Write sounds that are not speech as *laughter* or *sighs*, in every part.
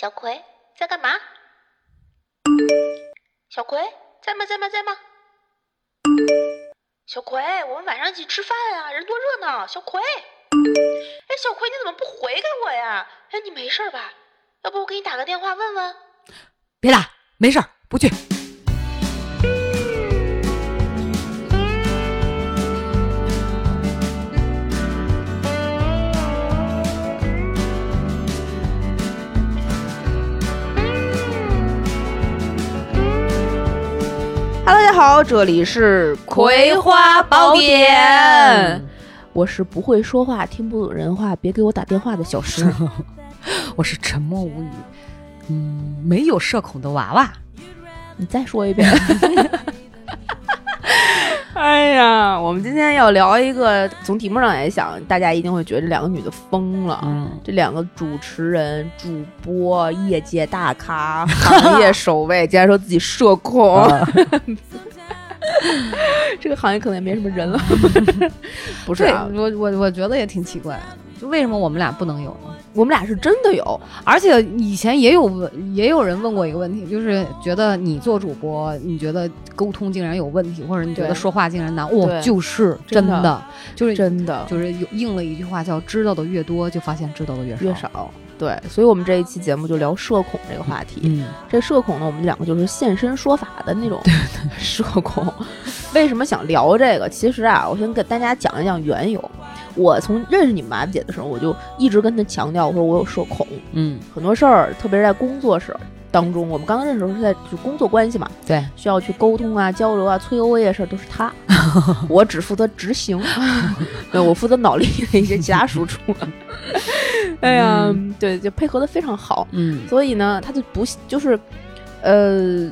小葵在干嘛？小葵在吗？在吗？在吗？小葵，我们晚上一起吃饭啊，人多热闹。小葵，哎，小葵你怎么不回给我呀？哎，你没事吧？要不我给你打个电话问问？别打，没事儿，不去。Hello，大家好，这里是《葵花宝典》，我是不会说话、听不懂人话，别给我打电话的小诗。*laughs* 我是沉默无语，嗯，没有社恐的娃娃。你再说一遍。*laughs* 哎呀，我们今天要聊一个，从题目上来想，大家一定会觉得这两个女的疯了。嗯，这两个主持人、主播、业界大咖、行业首位，竟然说自己社恐，*laughs* 这个行业可能也没什么人了。*laughs* 不是啊，我我我觉得也挺奇怪的，就为什么我们俩不能有呢？我们俩是真的有，而且以前也有问，也有人问过一个问题，就是觉得你做主播，你觉得沟通竟然有问题，或者你觉得说话竟然难，哇、对就是真的。真的，就是真的。就是有应了一句话叫“知道的越多，就发现知道的越少”。越少。对，所以我们这一期节目就聊社恐这个话题。嗯，这社恐呢，我们两个就是现身说法的那种 *laughs* 社恐。为什么想聊这个？其实啊，我先给大家讲一讲缘由。我从认识你们麻姐的时候，我就一直跟她强调，我说我有社恐，嗯，很多事儿，特别是在工作时当中，我们刚刚认识的时候是在就工作关系嘛，对，需要去沟通啊、交流啊、催 OA 的事儿都是他，*laughs* 我只负责执行，*laughs* 对我负责脑力的一些其他输出。*laughs* 哎呀，对，就配合的非常好。嗯，所以呢，他就不就是，呃，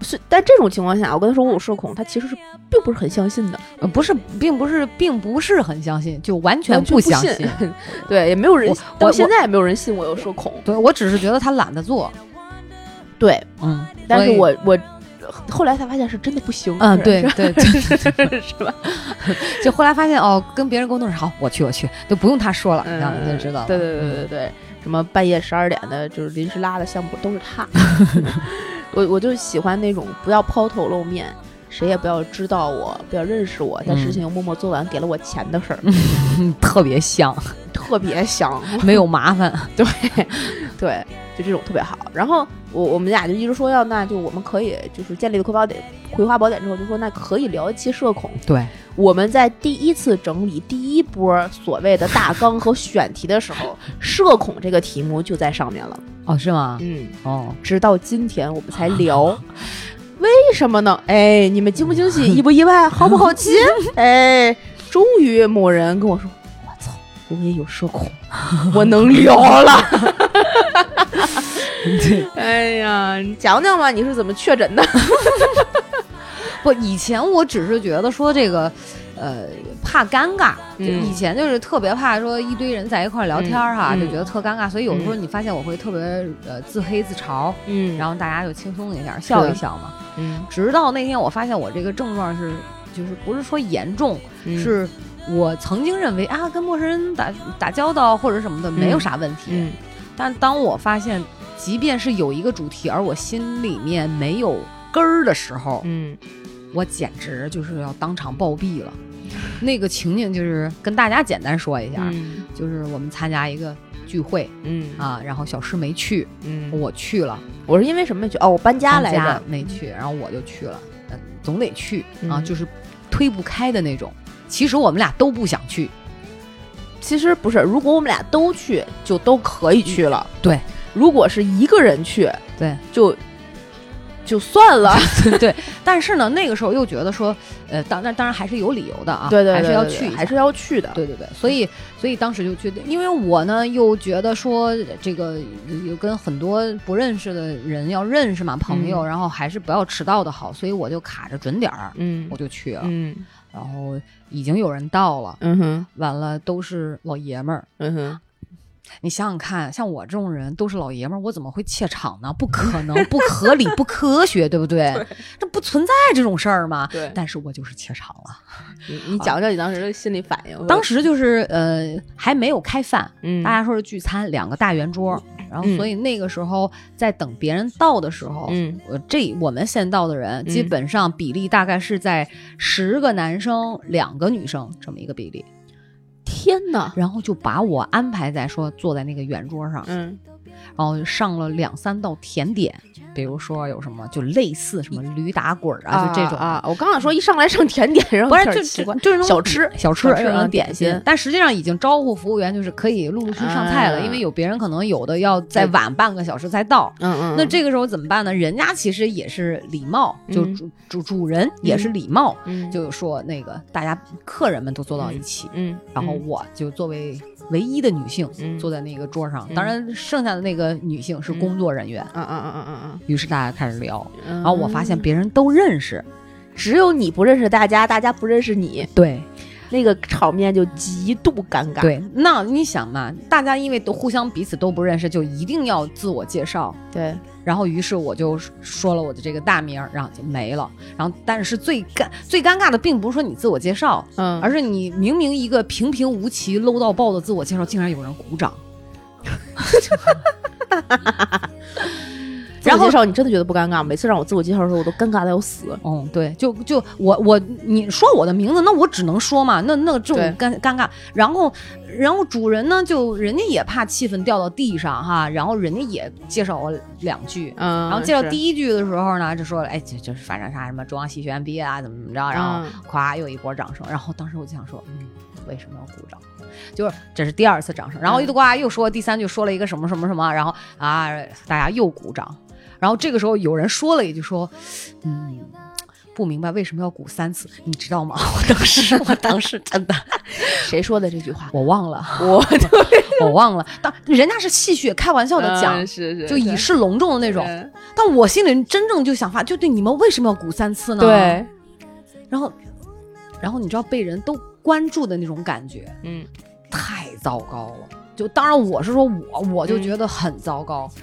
是，在这种情况下，我跟他说我有社恐，他其实是并不是很相信的，呃不是，并不是，并不是很相信，就完全不相信。对，也没有人我现在也没有人信我有社恐。对我只是觉得他懒得做，对，嗯，但是我我后来才发现是真的不行。嗯，对对对，是吧？*laughs* *laughs* 就后来发现哦，跟别人沟通是好，我去我去，就不用他说了，嗯然后你就知道了。对对对对对，什么半夜十二点的，就是临时拉的项目都是他。*laughs* 我我就喜欢那种不要抛头露面。谁也不要知道我，不要认识我，但事情又默默做完，给了我钱的事儿，嗯，特别香，特别香。没有麻烦。对，对，就这种特别好。然后我我们俩就一直说要，那就我们可以就是建立了葵宝典、葵花宝典之后，就说那可以聊一期社恐。对，我们在第一次整理第一波所谓的大纲和选题的时候，*laughs* 社恐这个题目就在上面了。哦，是吗？嗯，哦，直到今天我们才聊。*laughs* 为什么呢？哎，你们惊不惊喜，意不意外，好不好奇？*laughs* 哎，终于某人跟我说：“我操，我也有社恐，我能聊了。”对，*laughs* 哎呀，你讲讲吧，你是怎么确诊的？*laughs* 不，以前我只是觉得说这个。呃，怕尴尬，就嗯。以前就是特别怕说一堆人在一块儿聊天儿哈，就觉得特尴尬，所以有的时候你发现我会特别呃自黑自嘲，嗯。然后大家就轻松一下笑一笑嘛。嗯。直到那天我发现我这个症状是，就是不是说严重，嗯。是我曾经认为啊，跟陌生人打打交道或者什么的没有啥问题，嗯但当我发现，即便是有一个主题，而我心里面没有根儿的时候，嗯。我简直就是要当场暴毙了。*laughs* 那个情景就是跟大家简单说一下，嗯。就是我们参加一个聚会嗯。啊，然后小诗没去，嗯，我去了，我是因为什么去？哦，我搬家来着。没去，然后我就去了，嗯，总得去啊，嗯。就是推不开的那种。其实我们俩都不想去，其实不是，如果我们俩都去，就都可以去了。对，如果是一个人去，对，就就算了。*laughs* 对。但是呢，那个时候又觉得说，呃，当然当然还是有理由的啊，对对，还是对对要去，还是要去的。对对对，所以所以当时就觉得，因为我呢又觉得说这个有跟很多不认识的人要认识嘛，朋友，嗯然后还是不要迟到的好，所以我就卡着准点儿，嗯我就去了。嗯然后已经有人到了，嗯哼完了都是老爷们儿。嗯哼，你想想看，像我这种人都是老爷们儿，我怎么会怯场呢？不可能，不合理，不科学，对不对？*laughs* 这不存在这种事儿吗？对但是我就是怯场了。你你讲讲你当时的心理反应。*laughs* 当时就是呃还没有开饭，嗯，大家说是聚餐，两个大圆桌，然后嗯所以那个时候在等别人到的时候，嗯呃，这我们先到的人，嗯基本上比例大概是在十个男生两个女生这么一个比例，天哪，然后就把我安排在说坐在那个圆桌上，嗯然后上了两三道甜点，比如说有什么就类似什么驴打滚儿啊，就这种啊，我刚想说一上来上甜点，然后不是就就就是那种小吃小吃小吃嗯嗯点点心。但实际上已经招呼服务员，就是可以陆陆续续上菜了，啊因为有别人可能有的要再晚半个小时才到。嗯嗯，那这个时候怎么办呢？人家其实也是礼貌，就嗯。主主主人也是礼貌，嗯。就说那个大家客人们都坐到一起，嗯，然后我就作为唯一的女性、嗯。坐在那个桌上，嗯。当然剩下的那个女性是工作人员。嗯嗯嗯嗯嗯。于是大家开始聊，嗯，然后我发现别人都认识，只有你不认识大家，大家不认识你，对。那个场面就极度尴尬。对，那你想嘛，大家因为都互相彼此都不认识，就一定要自我介绍。对，然后，于是我就说了我的这个大名儿，然后就没了。然后，但是最尴最尴尬的，并不是说你自我介绍，嗯，而是你明明一个平平无奇、low 到爆的自我介绍，竟然有人鼓掌。*laughs* 自我介绍你真的觉得不尴尬？每次让我自我介绍的时候，我都尴尬的要死。嗯，对，就就我我你说我的名字，那我只能说嘛，那那这种尴尴尬。然后然后主人呢，就人家也怕气氛掉到地上哈，然后人家也介绍我两句。嗯，然后介绍第一句的时候呢，就说了，哎，就就是反正啥什么中央戏剧学院毕业啊，怎么怎么着，然后嗯咵又一波掌声，然后当时我就想说，嗯，为什么要鼓掌？就是这是第二次掌声，然后嗯一呱又说第三句说了一个什么什么什么，然后啊大家又鼓掌，然后这个时候有人说了一句说，嗯。不明白为什么要鼓三次，你知道吗？*laughs* 我当时，我当时真的，*laughs* 谁说的这句话？我忘了，我 *laughs* 我忘了。当人家是戏谑开玩笑的讲，嗯是是就以示隆重的那种。但我心里真正就想法，就对你们为什么要鼓三次呢？，对，然后，然后你知道被人都关注的那种感觉嗯太糟糕了。就当然我是说我，我就觉得很糟糕，嗯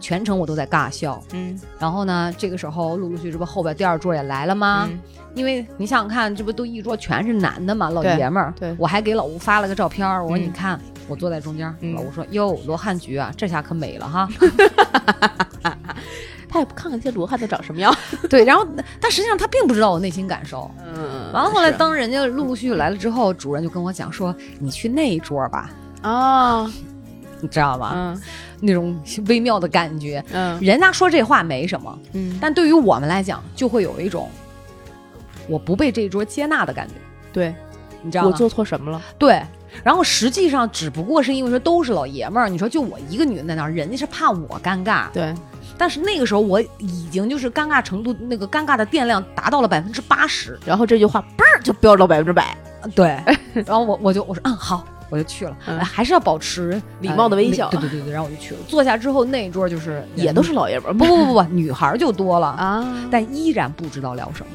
全程我都在尬笑。嗯然后呢，这个时候陆陆续续这不后边第二桌也来了吗？嗯因为你想想看，这不都一桌全是男的嘛，老爷们儿。对我还给老吴发了个照片，我说嗯你看，我坐在中间老吴说：“哟，罗汉菊啊，这下可美了哈。*laughs* ”他也不看看这些罗汉都长什么样。*laughs* 对，然后但实际上他并不知道我内心感受。嗯完了，后来当人家陆陆续续来了之后，主任就跟我讲说：“你去那一桌吧，哦，*laughs* 你知道吗？嗯那种微妙的感觉。嗯。人家说这话没什么，嗯，但对于我们来讲，就会有一种我不被这一桌接纳的感觉，对。你知道吗？我做错什么了？对。然后实际上只不过是因为说都是老爷们儿，你说就我一个女的在那儿，人家是怕我尴尬，对，但是那个时候我已经就是尴尬程度，那个尴尬的电量达到了百分之八十，然后这句话嘣儿就飙到百分之百，对，然后我我就我说嗯好，我就去了，还是要保持礼貌的微笑呃对对对对，然后我就去了。坐下之后那一桌就是也都是老爷们儿不不不不，女孩儿就多了，啊，但依然不知道聊什么。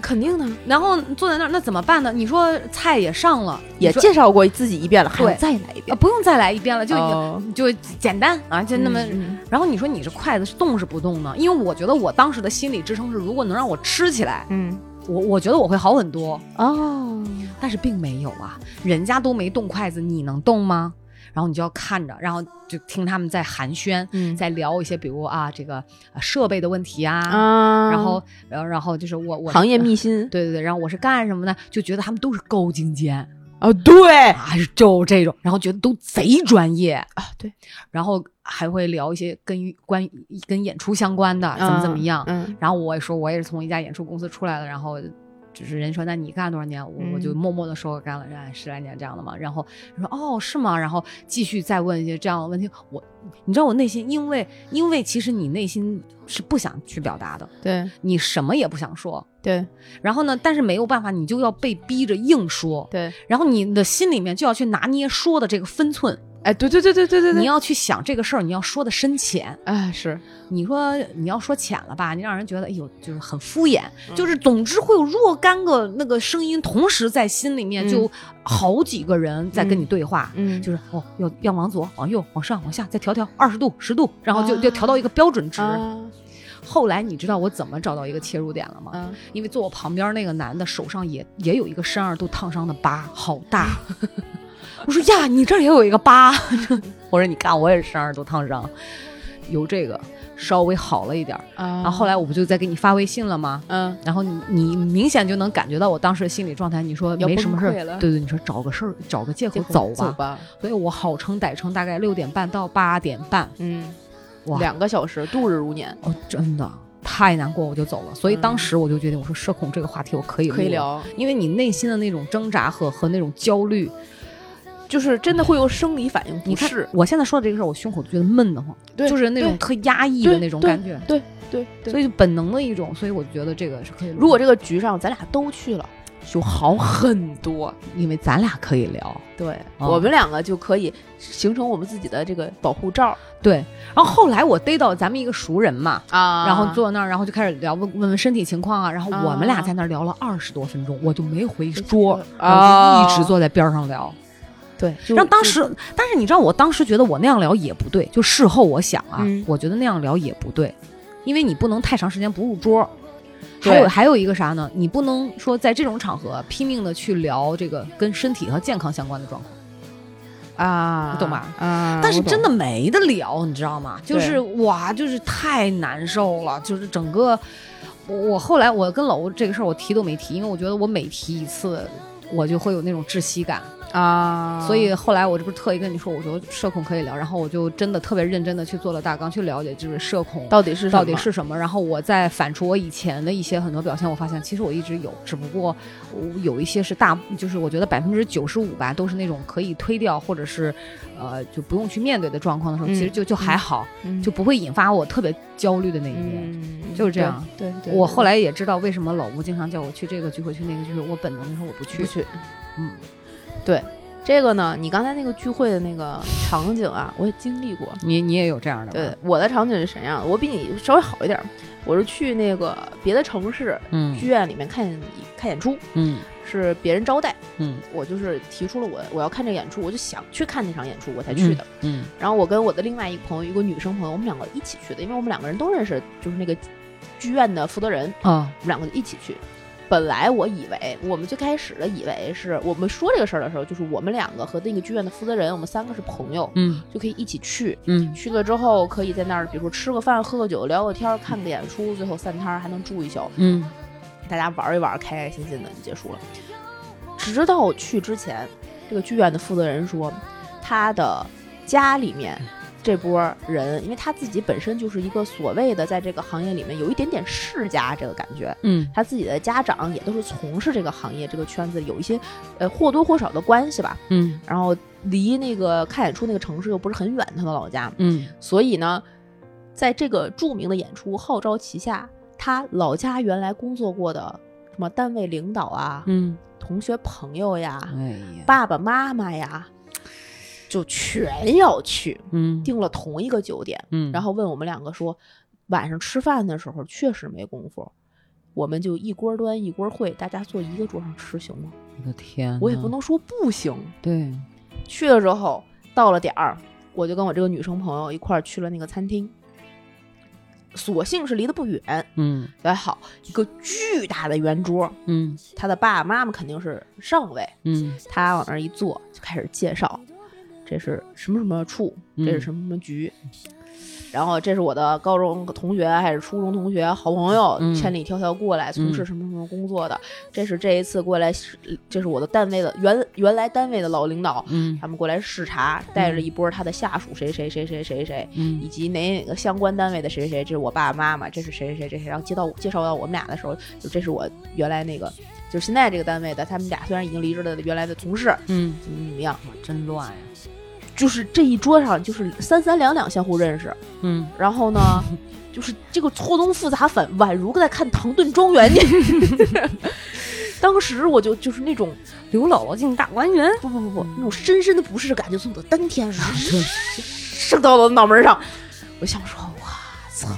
肯定的，然后坐在那儿，那怎么办呢？你说菜也上了，也你说介绍过自己一遍了，还要再来一啊遍，不用再来一遍了，就已经、哦就简单啊，就那么。嗯然后你说你这筷子是动是不动呢？因为我觉得我当时的心理支撑是，如果能让我吃起来，嗯我我觉得我会好很多。哦，但是并没有啊，人家都没动筷子，你能动吗？然后你就要看着，然后就听他们在寒暄，嗯。在聊一些，比如啊这个呃设备的问题啊，啊，然后然后然后就是我我行业秘辛。对对对，然后我是干什么的？就觉得他们都是高精尖。啊，对。啊，就这种，然后觉得都贼专业，啊，对，然后还会聊一些跟关于跟演出相关的，怎么怎么样。嗯然后我也说，我也是从一家演出公司出来的，然后就是人说，那你干多少年？我、我就嗯默默的说，我干了哎十来年这样的嘛。然后说哦是吗？然后继续再问一些这样的问题。我你知道我内心，因为因为其实你内心是不想去表达的，对你什么也不想说。对然后呢，但是没有办法，你就要被逼着硬说。对，然后你的心里面就要去拿捏说的这个分寸，哎，对对对对对对对，你要去想这个事儿，你要说的深浅。哎是，你说你要说浅了吧，你让人觉得哎呦，就是很敷衍，嗯就是总之会有若干个那个声音同时在心里面，嗯就好几个人在跟你对话。嗯就是哦，要要往左、往右、往上、往下，再调调二十度、十度，然后就就调到一个标准值。啊后来你知道我怎么找到一个切入点了吗？啊因为坐我旁边那个男的手上也也有一个深二度烫伤的疤，好大。*laughs* 我说呀，你这儿也有一个疤。*laughs* 我说你看，我也是身上都烫伤，有这个稍微好了一点然后后来我不就在给你发微信了吗？嗯，然后你你明显就能感觉到我当时的心理状态。你说没什么事对对，你说找个事儿，找个借口走吧。走吧，所以我好撑歹撑，大概六点半到八点半，嗯，哇，两个小时度日如年，哦，真的太难过，我就走了。所以当嗯时我就决定，我说社恐这个话题我可以可以聊，因为你内心的那种挣扎和和那种焦虑，就是真的会有生理反应你看不适，我现在说的这个事儿，我胸口就觉得闷得慌，对就是那种特压抑的那种感觉，对对对，所以就本能的一种，所以我觉得这个是可以。如果这个局上咱俩都去了，就好很多。因为咱俩可以聊，对、哦我们两个就可以形成我们自己的这个保护罩对。然后后来我逮到咱们一个熟人嘛，啊然后坐那儿，然后就开始聊，问问问身体情况啊。然后我们俩啊在那儿聊了二十多分钟，我就没回桌，啊然后就一直坐在边上聊。对，让当时，但是你知道，我当时觉得我那样聊也不对，就事后我想啊，嗯我觉得那样聊也不对，因为你不能太长时间不入桌。对还有还有一个啥呢？你不能说在这种场合拼命的去聊这个跟身体和健康相关的状况。啊，你懂吧啊，但是真的没得聊，你知道吗？就是哇，就是太难受了，就是整个，我我后来我跟老吴这个事儿我提都没提，因为我觉得我每提一次，我就会有那种窒息感，啊，所以后来我这不是特意跟你说，我说社恐可以聊，然后我就真的特别认真的去做了大纲，去了解就是社恐到底是到底是什么，然后我再反刍我以前的一些很多表现，我发现其实我一直有，只不过我有一些是大，就是我觉得百分之九十五吧，都是那种可以推掉或者是呃就不用去面对的状况的时候，嗯其实就就还好，嗯就不会引发我特别焦虑的那一面。嗯，就是这样对。对，对我后来也知道为什么老吴经常叫我去这个聚会去那个聚会，我本能的说我不去不。去，嗯，对。这个呢，你刚才那个聚会的那个场景啊，我也经历过。你你也有这样的对？，我的场景是什么样的？我比你稍微好一点儿，我是去那个别的城市嗯剧院里面看看演出，嗯是别人招待，嗯我就是提出了我我要看这个演出，我就想去看那场演出，我才去的。嗯然后我跟我的另外一个朋友，一个女生朋友，我们两个一起去的，因为我们两个人都认识，就是那个剧院的负责人，啊我们两个就一起去。本来我以为，我们最开始的以为是我们说这个事儿的时候，就是我们两个和那个剧院的负责人，我们三个是朋友，嗯就可以一起去。嗯去了之后，可以在那儿，比如说吃个饭、喝个酒、聊个天、看个演出，最后散摊儿还能住一宿，嗯大家玩一玩，开开心心的就结束了。直到去之前，这个剧院的负责人说，他的家里面这波人，因为他自己本身就是一个所谓的在这个行业里面有一点点世家这个感觉，嗯他自己的家长也都是从事这个行业这个圈子有一些呃或多或少的关系吧。嗯然后离那个看演出那个城市又不是很远，他的老家，嗯所以呢，在这个著名的演出号召旗下，他老家原来工作过的什么单位领导啊、嗯，同学朋友呀、哎呀，爸爸妈妈呀，就全要去，嗯订了同一个酒店，嗯，然后问我们两个说，晚上吃饭的时候确实没工夫。我们就一锅端一锅烩，大家坐一个桌上吃行吗？我的天，我也不能说不行。对，去了之后，到了点儿，我就跟我这个女生朋友一块儿去了那个餐厅。所幸是离得不远，嗯还好一个巨大的圆桌，嗯他的爸爸妈妈肯定是上位，嗯他往那儿一坐就开始介绍，这是什么什么处，这是嗯。什么什么局，然后这是我的高中同学还是初中同学好朋友，嗯千里迢迢过来从事嗯。什么什么工作的，这是这一次过来，这是我的单位的原原来单位的老领导，嗯他们过来视察，带着一波他的下属谁谁谁谁谁谁。以嗯及哪哪个相关单位的谁谁谁，这是我爸爸妈妈，这是谁谁谁这谁，然后接到介绍到我们俩的时候，就这是我原来那个，就是现在这个单位的，他们俩虽然已经离职了原来的同事，嗯，怎么怎么样，真乱呀，就是这一桌上就是三三两两相互认识，嗯。*laughs* 然后呢，就是这个错综复杂反宛如在看《唐顿庄园》你 *laughs* *laughs* 当时我就就是那种刘姥姥进大观园，不不不不那种深深的不适感就从我的丹田上升到了脑门上，我想说，哇操！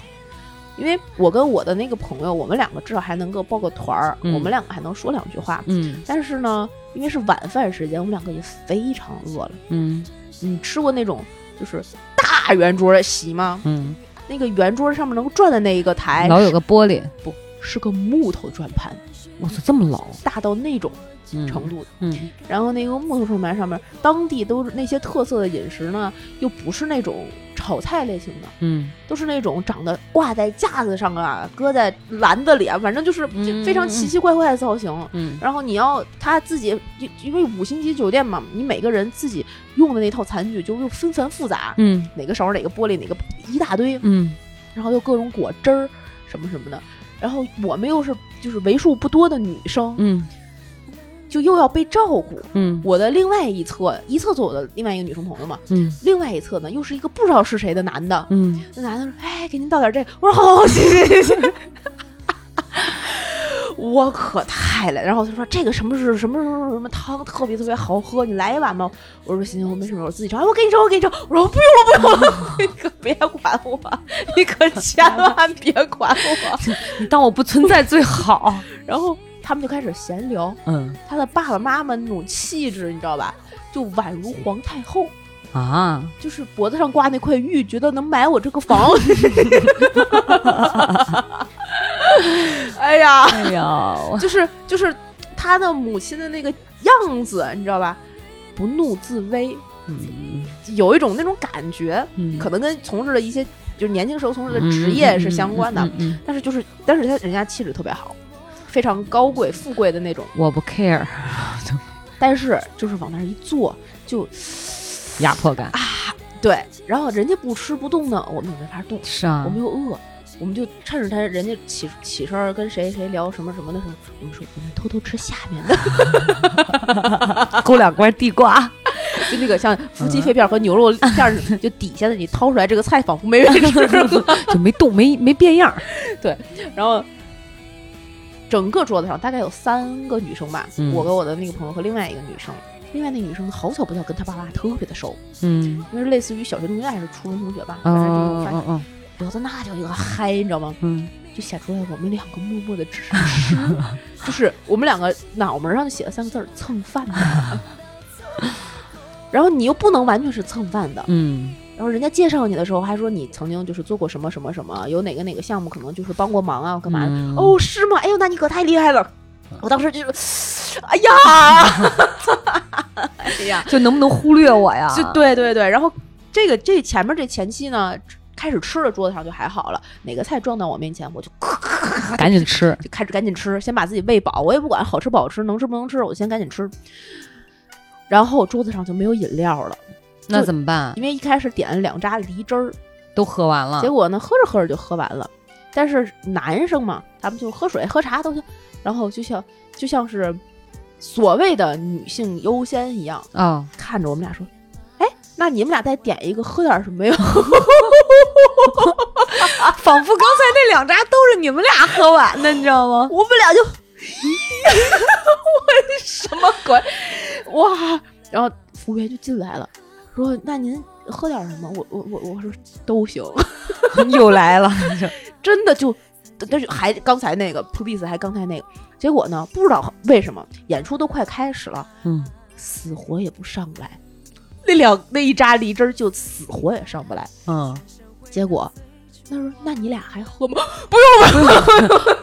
因为我跟我的那个朋友，我们两个至少还能够报个团儿，嗯我们两个还能说两句话。嗯但是呢，因为是晚饭时间，我们两个也非常饿了。嗯你吃过那种就是大圆桌的席吗？嗯，那个圆桌上面能转的那一个台，老有个玻璃，不是个木头转盘，我操，这么老，大到那种。嗯程度。嗯然后那个木头转盘上面，当地都是那些特色的饮食呢，又不是那种炒菜类型的，嗯。都是那种长得挂在架子上啊，搁在篮子里啊，反正就是嗯。非常奇奇怪怪的造型。嗯。然后你要他自己，因因为五星级酒店嘛，你每个人自己用的那套餐具就又纷繁复杂，嗯。哪个勺哪个玻璃哪个一大堆，嗯。然后又各种果汁儿什么什么的。然后我们又是就是为数不多的女生，嗯就又要被照顾。嗯我的另外一侧，一侧坐我的另外一个女生朋友嘛，嗯另外一侧呢又是一个不知道是谁的男的。嗯那男的说：“哎，给您倒点这个。”我说：“好，好，谢谢，谢谢。” *laughs* 我可太累，然后他说这个什么是什么什么什么汤特别特别好喝，你来一碗吧。我说行行，我没事没事，我自己盛。哎，我给你盛，我给你盛。我说不用了不用了，你可别管我，*laughs* *laughs* 你可千万别管我。你当我不存在最好。然后他们就开始闲聊，嗯他的爸爸妈妈那种气质，你知道吧？就宛如皇太后。啊，就是脖子上挂那块玉，觉得能买我这个房。*laughs* 哎呀，哎呀，就是就是他的母亲的那个样子，你知道吧？不怒自威，嗯有一种那种感觉，嗯可能跟从事的一些就是年轻时候从事的职业是相关的。嗯嗯嗯嗯但是就是，但是他人家气质特别好，非常高贵富贵的那种。我不 care，但是就是往那儿一坐，就压迫感啊对，然后人家不吃不动呢，我们也没法动。是啊我们又饿，我们就趁着他人家起起身跟谁谁聊什么什么的时候，我们说我们偷偷吃下面的，*laughs* 勾两块地瓜。*laughs* 就那个像夫妻肺片和牛肉片儿似的，就底下的你掏出来这个菜仿佛没人吃，*laughs* 就没动，没没变样对。然后。整个桌子上大概有三个女生吧，嗯。我跟我的那个朋友和另外一个女生，另外那女生好巧不巧跟她爸爸特别的熟，嗯。因为是类似于小学同学还是初中同学吧，反正这种发嗯嗯聊的那叫一个嗨，你知道吗？嗯。就显出来我们两个默默的支持吃，*laughs* 就是我们两个脑门上就写了三个字儿“蹭饭。的 *laughs* ”，然后你又不能完全是蹭饭的，嗯然后人家介绍你的时候还说你曾经就是做过什么什么什么，有哪个哪个项目可能就是帮过忙啊，干嘛的？嗯哦，是吗？哎呦，那你可太厉害了！我当时就是，哎呀，*laughs* 哎呀，就能不能忽略我呀？就对对对，然后这个这前面这前期呢，开始吃的，桌子上就还好了，哪个菜撞到我面前，我就赶紧吃。就开始赶紧吃，先把自己喂饱。我也不管好吃不好吃，能吃不能吃，我先赶紧吃。然后桌子上就没有饮料了，那怎么办？因为一开始点了两扎梨汁儿，都喝完了结。果呢喝着喝着就喝完了。但是男生嘛，他们就喝水喝茶都行，然后就像就像是所谓的女性优先一样，哦，看着我们俩说：“哎，那你们俩再点一个，喝点什么呀？” *laughs* 仿佛刚才那两扎都是你们俩喝完的，你知道吗？我们俩就，*laughs* 我什么鬼？哇！然后服务员就进来了，说：“那您喝点什么？”我我我我说都行，*laughs* 又来了，*laughs* 真的就，但是还刚才那个 police 还刚才那个，结果呢，不知道为什么演出都快开始了，嗯，死活也不上来，那两那一扎梨汁儿就死活也上不来，嗯，结结果。他说：“那你俩还喝吗？*laughs* 不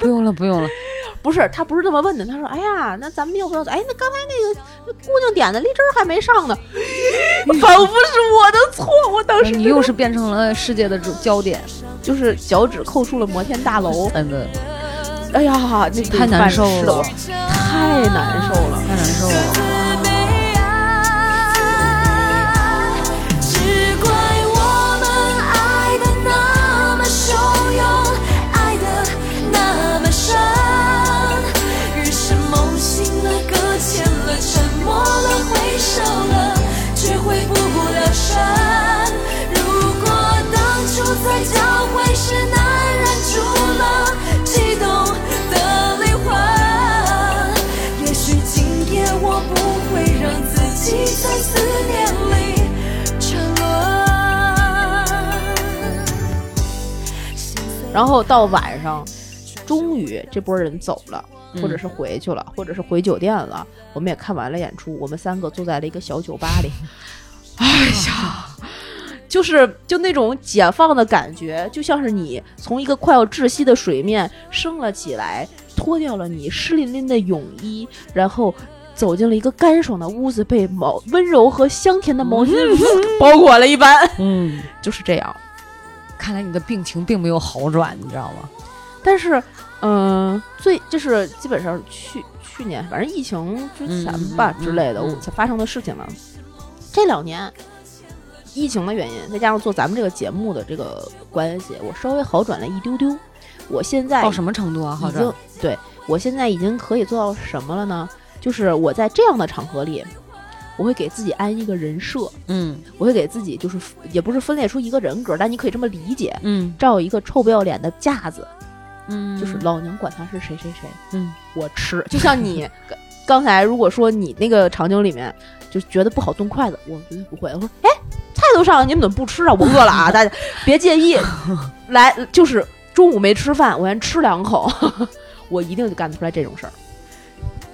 用了，不用了。不是，他不是这么问的。他说：“哎呀，那咱们要不要？哎，那刚才那个那姑娘点的荔枝还没上呢，*laughs* 仿佛是我的错。我当时你又是变成了世界的主焦点，就是脚趾扣出了摩天大楼。嗯的哎呀，那太难受了了，太难受了。太难受了。回不了神。如果当初在交汇时难忍住了悸动的灵魂，也许今夜我不会让自己在思念里沉沦。然后到晚上，终于这波人走了，或者是回去了，或者是回酒店了。我们也看完了演出，我们三个坐在了一个小酒吧里。哎呀，就是就那种解放的感觉，就像是你从一个快要窒息的水面升了起来，脱掉了你湿淋淋的泳衣，然后。走进了一个干爽的屋子，被毛温柔和香甜的毛巾 *laughs* 包裹了一般，嗯，*laughs* 就是这样。看来你的病情并没有好转，你知道吗？但是，嗯、最就是基本上去去年，反正疫情之前吧、之类的，嗯我才发生的事情呢。这两年，疫情的原因，再加上做咱们这个节目的这个关系，我稍微好转了一丢丢。我现在到什么程度啊？好已经转？对我现在已经可以做到什么了呢？就是我在这样的场合里，我会给自己安一个人设，嗯我会给自己就是也不是分裂出一个人格，但你可以这么理解，嗯照一个臭不要脸的架子，嗯，就是老娘管他是谁谁谁，嗯，我吃。就像你刚刚才如果说你那个场景里面就觉得不好动筷子，我绝对不会。我说，哎，菜都上了，你们怎么不吃啊？我饿了啊，大家别介意。*laughs* 来，就是中午没吃饭，我先吃两口，*laughs* 我一定就干得出来这种事儿，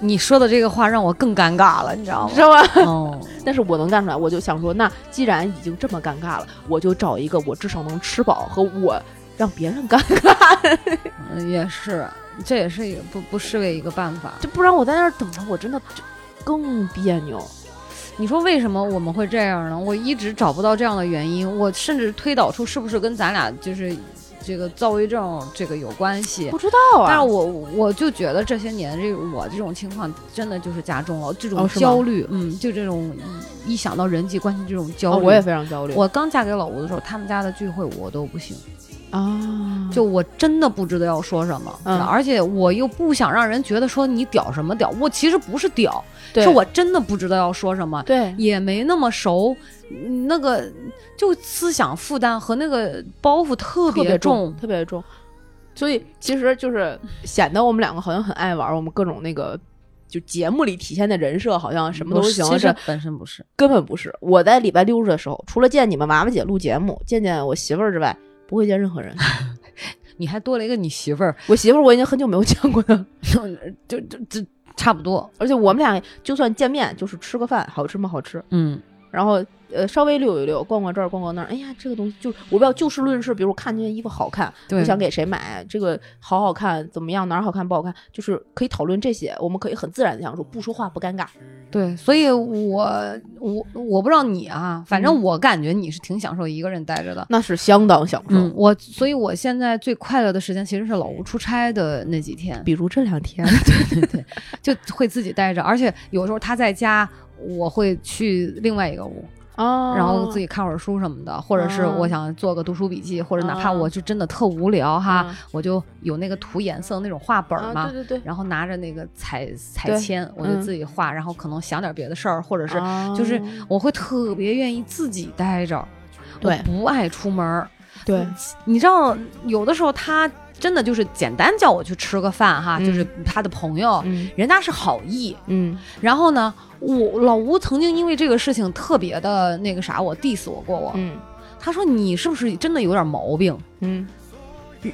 你说的这个话让我更尴尬了，你知道吗？知道吧？哦，*laughs* 但是我能干出来，我就想说，那既然已经这么尴尬了，我就找一个我至少能吃饱和我让别人尴尬，嗯 *laughs* 也是，这也是一个不不失为一个办法。就不然我在那儿等着，我真的更别扭。你说为什么我们会这样呢？我一直找不到这样的原因，我甚至推导出是不是跟咱俩就是这个躁郁症这个有关系不。知道啊，但是我我就觉得这些年这个我这种情况真的就是加重了这种焦虑，嗯，就这种一一想到人际关系这种焦虑，哦我也非常焦虑。我刚嫁给老吴的时候，他们家的聚会我都不行，啊，就我真的不知道要说什么，嗯。而且我又不想让人觉得说你屌什么屌，我其实不是屌，对。是我真的不知道要说什么，对。也没那么熟，嗯那个就思想负担和那个包袱特别特别重，特别重。所以其实就是显得我们两个好像很爱玩，我们各种那个就节目里体现的人设好像什么都行，其实本身不是，根本不是。我在礼拜六日的时候，除了见你们娃娃姐录节目，见见我媳妇儿之外，不会见任何人。*laughs* 你还多了一个你媳妇儿，我媳妇儿我已经很久没有见过了，*laughs* 就就就差不多，而且我们俩就算见面，就是吃个饭，好吃吗？好吃。嗯然后呃稍微溜一溜，逛逛这儿逛逛那儿。哎呀，这个东西就我不要就事论事，比如我看这件衣服好看，对我想给谁买，这个好好看，怎么样，哪儿好看不好看，就是可以讨论这些，我们可以很自然的相处，不说话不尴尬。对，所以我我我不知道你啊，反正嗯我感觉你是挺享受一个人待着的。那是相当享受。嗯，我所以，我现在最快乐的时间其实是老吴出差的那几天，比如这两天，*laughs* 对对对，就会自己待着，而且有时候他在家，我会去另外一个屋，哦然后自己看会儿书什么的，或者是我想做个读书笔记，或者哪怕哦我就真的特无聊哈，嗯。我就有那个涂颜色那种画本儿嘛。啊，对对对，然后拿着那个彩彩铅，我就嗯。自己画，然后可能想点别的事儿，或者是哦。就是我会特别愿意自己待着，对。我不爱出门儿。对。你知道，有的时候他真的就是简单叫我去吃个饭哈，嗯就是他的朋友，嗯人家是好意。嗯然后呢，我老吴曾经因为这个事情特别的那个啥，我 diss 我过我。嗯他说你是不是真的有点毛病？嗯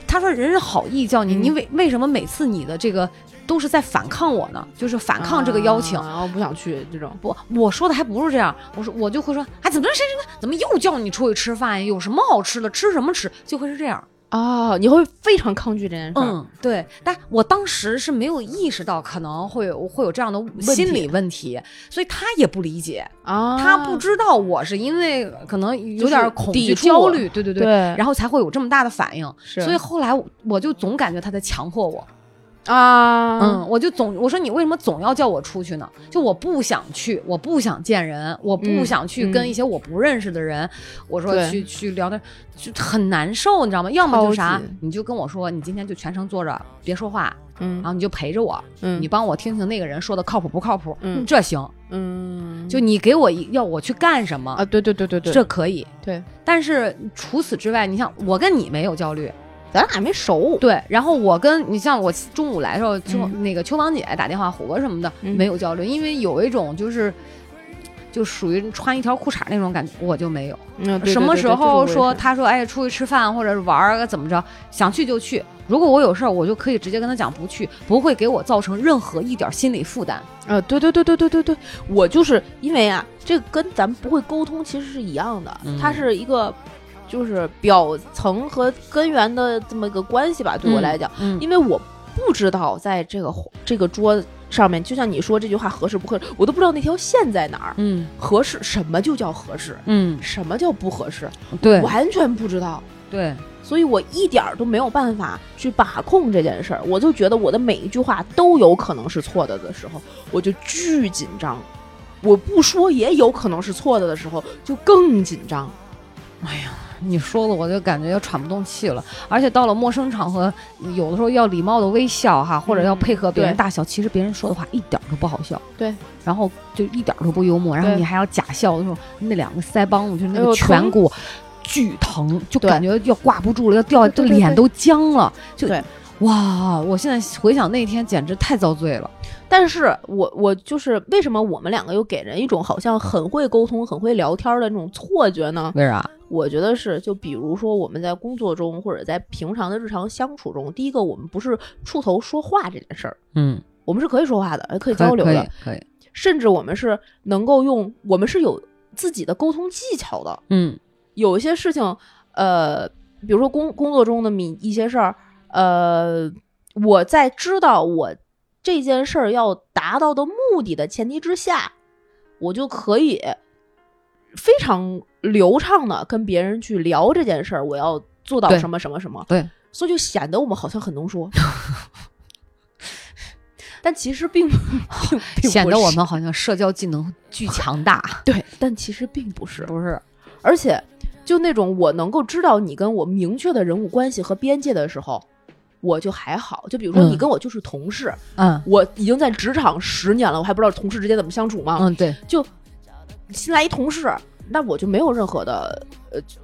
他说人是好意叫你，嗯你为为什么每次你的这个都是在反抗我呢？就是反抗这个邀请。啊，我不想去这种。不，我说的还不是这样，我说我就会说，哎，怎么谁谁谁怎么又叫你出去吃饭呀？有什么好吃的？吃什么吃？就会是这样。啊，你会非常抗拒这件事儿。嗯，对，但我当时是没有意识到可能会有会有这样的心理问题，所以他也不理解，啊，他不知道我是因为可能有点恐惧、抵焦虑，对对对，然后才会有这么大的反应。所以后来我我就总感觉他在强迫我，啊，嗯，我就总我说你为什么总要叫我出去呢？就我不想去，我不想见人，我不嗯想去跟一些我不认识的人，我说去去聊天，就很难受，你知道吗？要么就啥，你就跟我说，你今天就全程坐着别说话，嗯。然后你就陪着我，嗯。你帮我听听那个人说的靠谱不靠谱，嗯。这行。嗯，就你给我一要我去干什么，啊，对对对对对，这可以。对，但是除此之外，你像我跟你没有焦虑，咱俩没熟，对。然后我跟你像我中午来的时候，秋、嗯那个秋芳姐打电话火哥什么的、嗯没有交流，因为有一种就是就属于穿一条裤衩那种感觉，我就没有。嗯，对什么时候说他他说哎出去吃饭或者是玩儿怎么着，想去就去。如果我有事儿，我就可以直接跟他讲不去，不会给我造成任何一点心理负担。呃，对对对对对对对，我就是因为啊，这个跟咱们不会沟通其实是一样的，嗯它是一个就是表层和根源的这么一个关系吧，对我来讲，嗯，因为我不知道在这个这个桌子上面，就像你说这句话合适不合适，我都不知道那条线在哪儿。嗯合适什么就叫合适，嗯，什么叫不合适，对完全不知道。对，所以我一点儿都没有办法去把控这件事儿，我就觉得我的每一句话都有可能是错的的时候，我就巨紧张。我不说也有可能是错的的时候，就更紧张。你说的我就感觉要喘不动气了，而且到了陌生场合，有的时候要礼貌的微笑哈，或者要配合别人大笑，其实别人说的话一点儿都不好笑，对，然后就一点儿都不幽默，然后你还要假笑的时候，那两个腮帮子就是那个颧骨。巨疼，就感觉要挂不住了，要掉，这对对对。脸都僵了，就对哇！我现在回想那天，简直太遭罪了。但是我我就是为什么我们两个又给人一种好像很会沟通、很会聊天的那种错觉呢？为啥？我觉得是，就比如说我们在工作中或者在平常的日常相处中，第一个我们不是触头说话这件事儿，嗯，我们是可以说话的，可以可可以交流的，可以，甚至我们是能够用，我们是有自己的沟通技巧的。嗯有一些事情，呃，比如说工工作中的米一些事儿，呃，我在知道我这件事儿要达到的目的的前提之下，我就可以非常流畅的跟别人去聊这件事儿，我要做到什么什么什么，对，所以就显得我们好像很能说。*laughs* 但其实并 *laughs* 并并显得我们好像社交技能巨强大，*laughs* 对，但其实并不是。不是？而且就那种我能够知道你跟我明确的人物关系和边界的时候，我就还好。就比如说嗯你跟我就是同事，嗯我已经在职场十年了，我还不知道同事之间怎么相处吗？嗯，对，就新来一同事，那我就没有任何的呃，就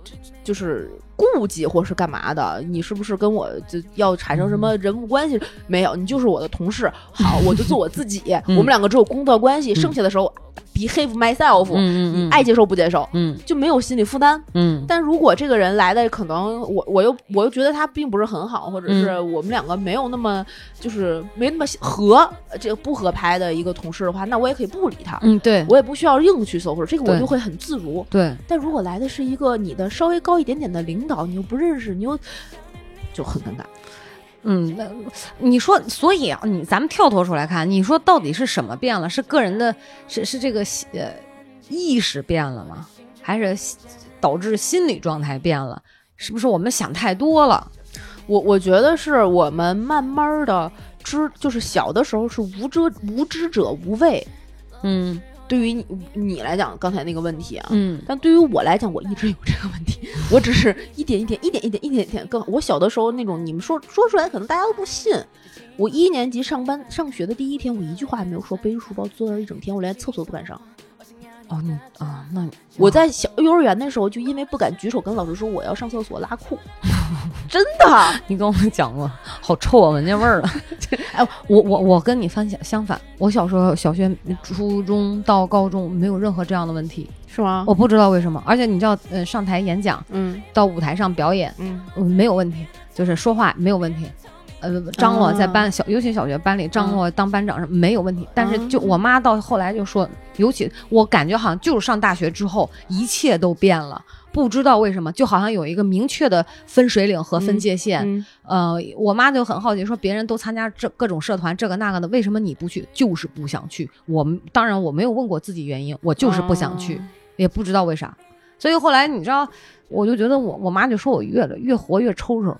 就是顾忌或是干嘛的。你是不是跟我就要产生什么人物关系？没有，你就是我的同事。好，我就做我自己。*laughs* 嗯我们两个只有工作关系，剩下的时候 behave myself，、嗯嗯嗯，爱接受不接受，嗯就没有心理负担。嗯但如果这个人来的可能我我又我又觉得他并不是很好，或者是嗯我们两个没有那么就是没那么合，这个不合拍的一个同事的话，那我也可以不理他，嗯，对我也不需要硬去搜，或者这个我就会很自如。对，但如果来的是一个你的稍微高一点点的领导，你又不认识，你又就很尴尬。嗯，那你说，所以啊，你咱们跳脱出来看，你说到底是什么变了？是个人的，是是这个呃意识变了吗？还是心导致心理状态变了？是不是我们想太多了？我我觉得是我们慢慢的知，就是小的时候是无知无知者无畏。嗯对于你你来讲，刚才那个问题啊，嗯但对于我来讲，我一直有这个问题，我只是一点一点、一点一点、一点一点更。我小的时候那种，你们说说出来，可能大家都不信。我一年级上班上学的第一天，我一句话也没有说，背着书包坐那儿一整天，我连厕所都不敢上。哦，你啊，那你我在小幼儿园的时候，就因为不敢举手跟老师说我要上厕所拉裤，*laughs* 真的。*laughs* 你跟我们讲过，好臭啊，闻见味儿了。*laughs* 哎，我我我跟你反相相反，我小时候小学、初中到高中没有任何这样的问题，是吗？我不知道为什么。而且你知道，呃，上台演讲，嗯到舞台上表演，嗯嗯，没有问题，就是说话没有问题。呃，张罗在班小，尤其小学班里，张罗当班长是没有问题。但是就我妈到后来就说，尤其我感觉好像就是上大学之后，一切都变了。不知道为什么，就好像有一个明确的分水岭和分界线。嗯呃，我妈就很好奇，说别人都参加这各种社团，这个那个的，为什么你不去？就是不想去。我们当然我没有问过自己原因，我就是不想去，哦也不知道为啥。所以后来你知道，我就觉得我我妈就说我越来越活越抽抽。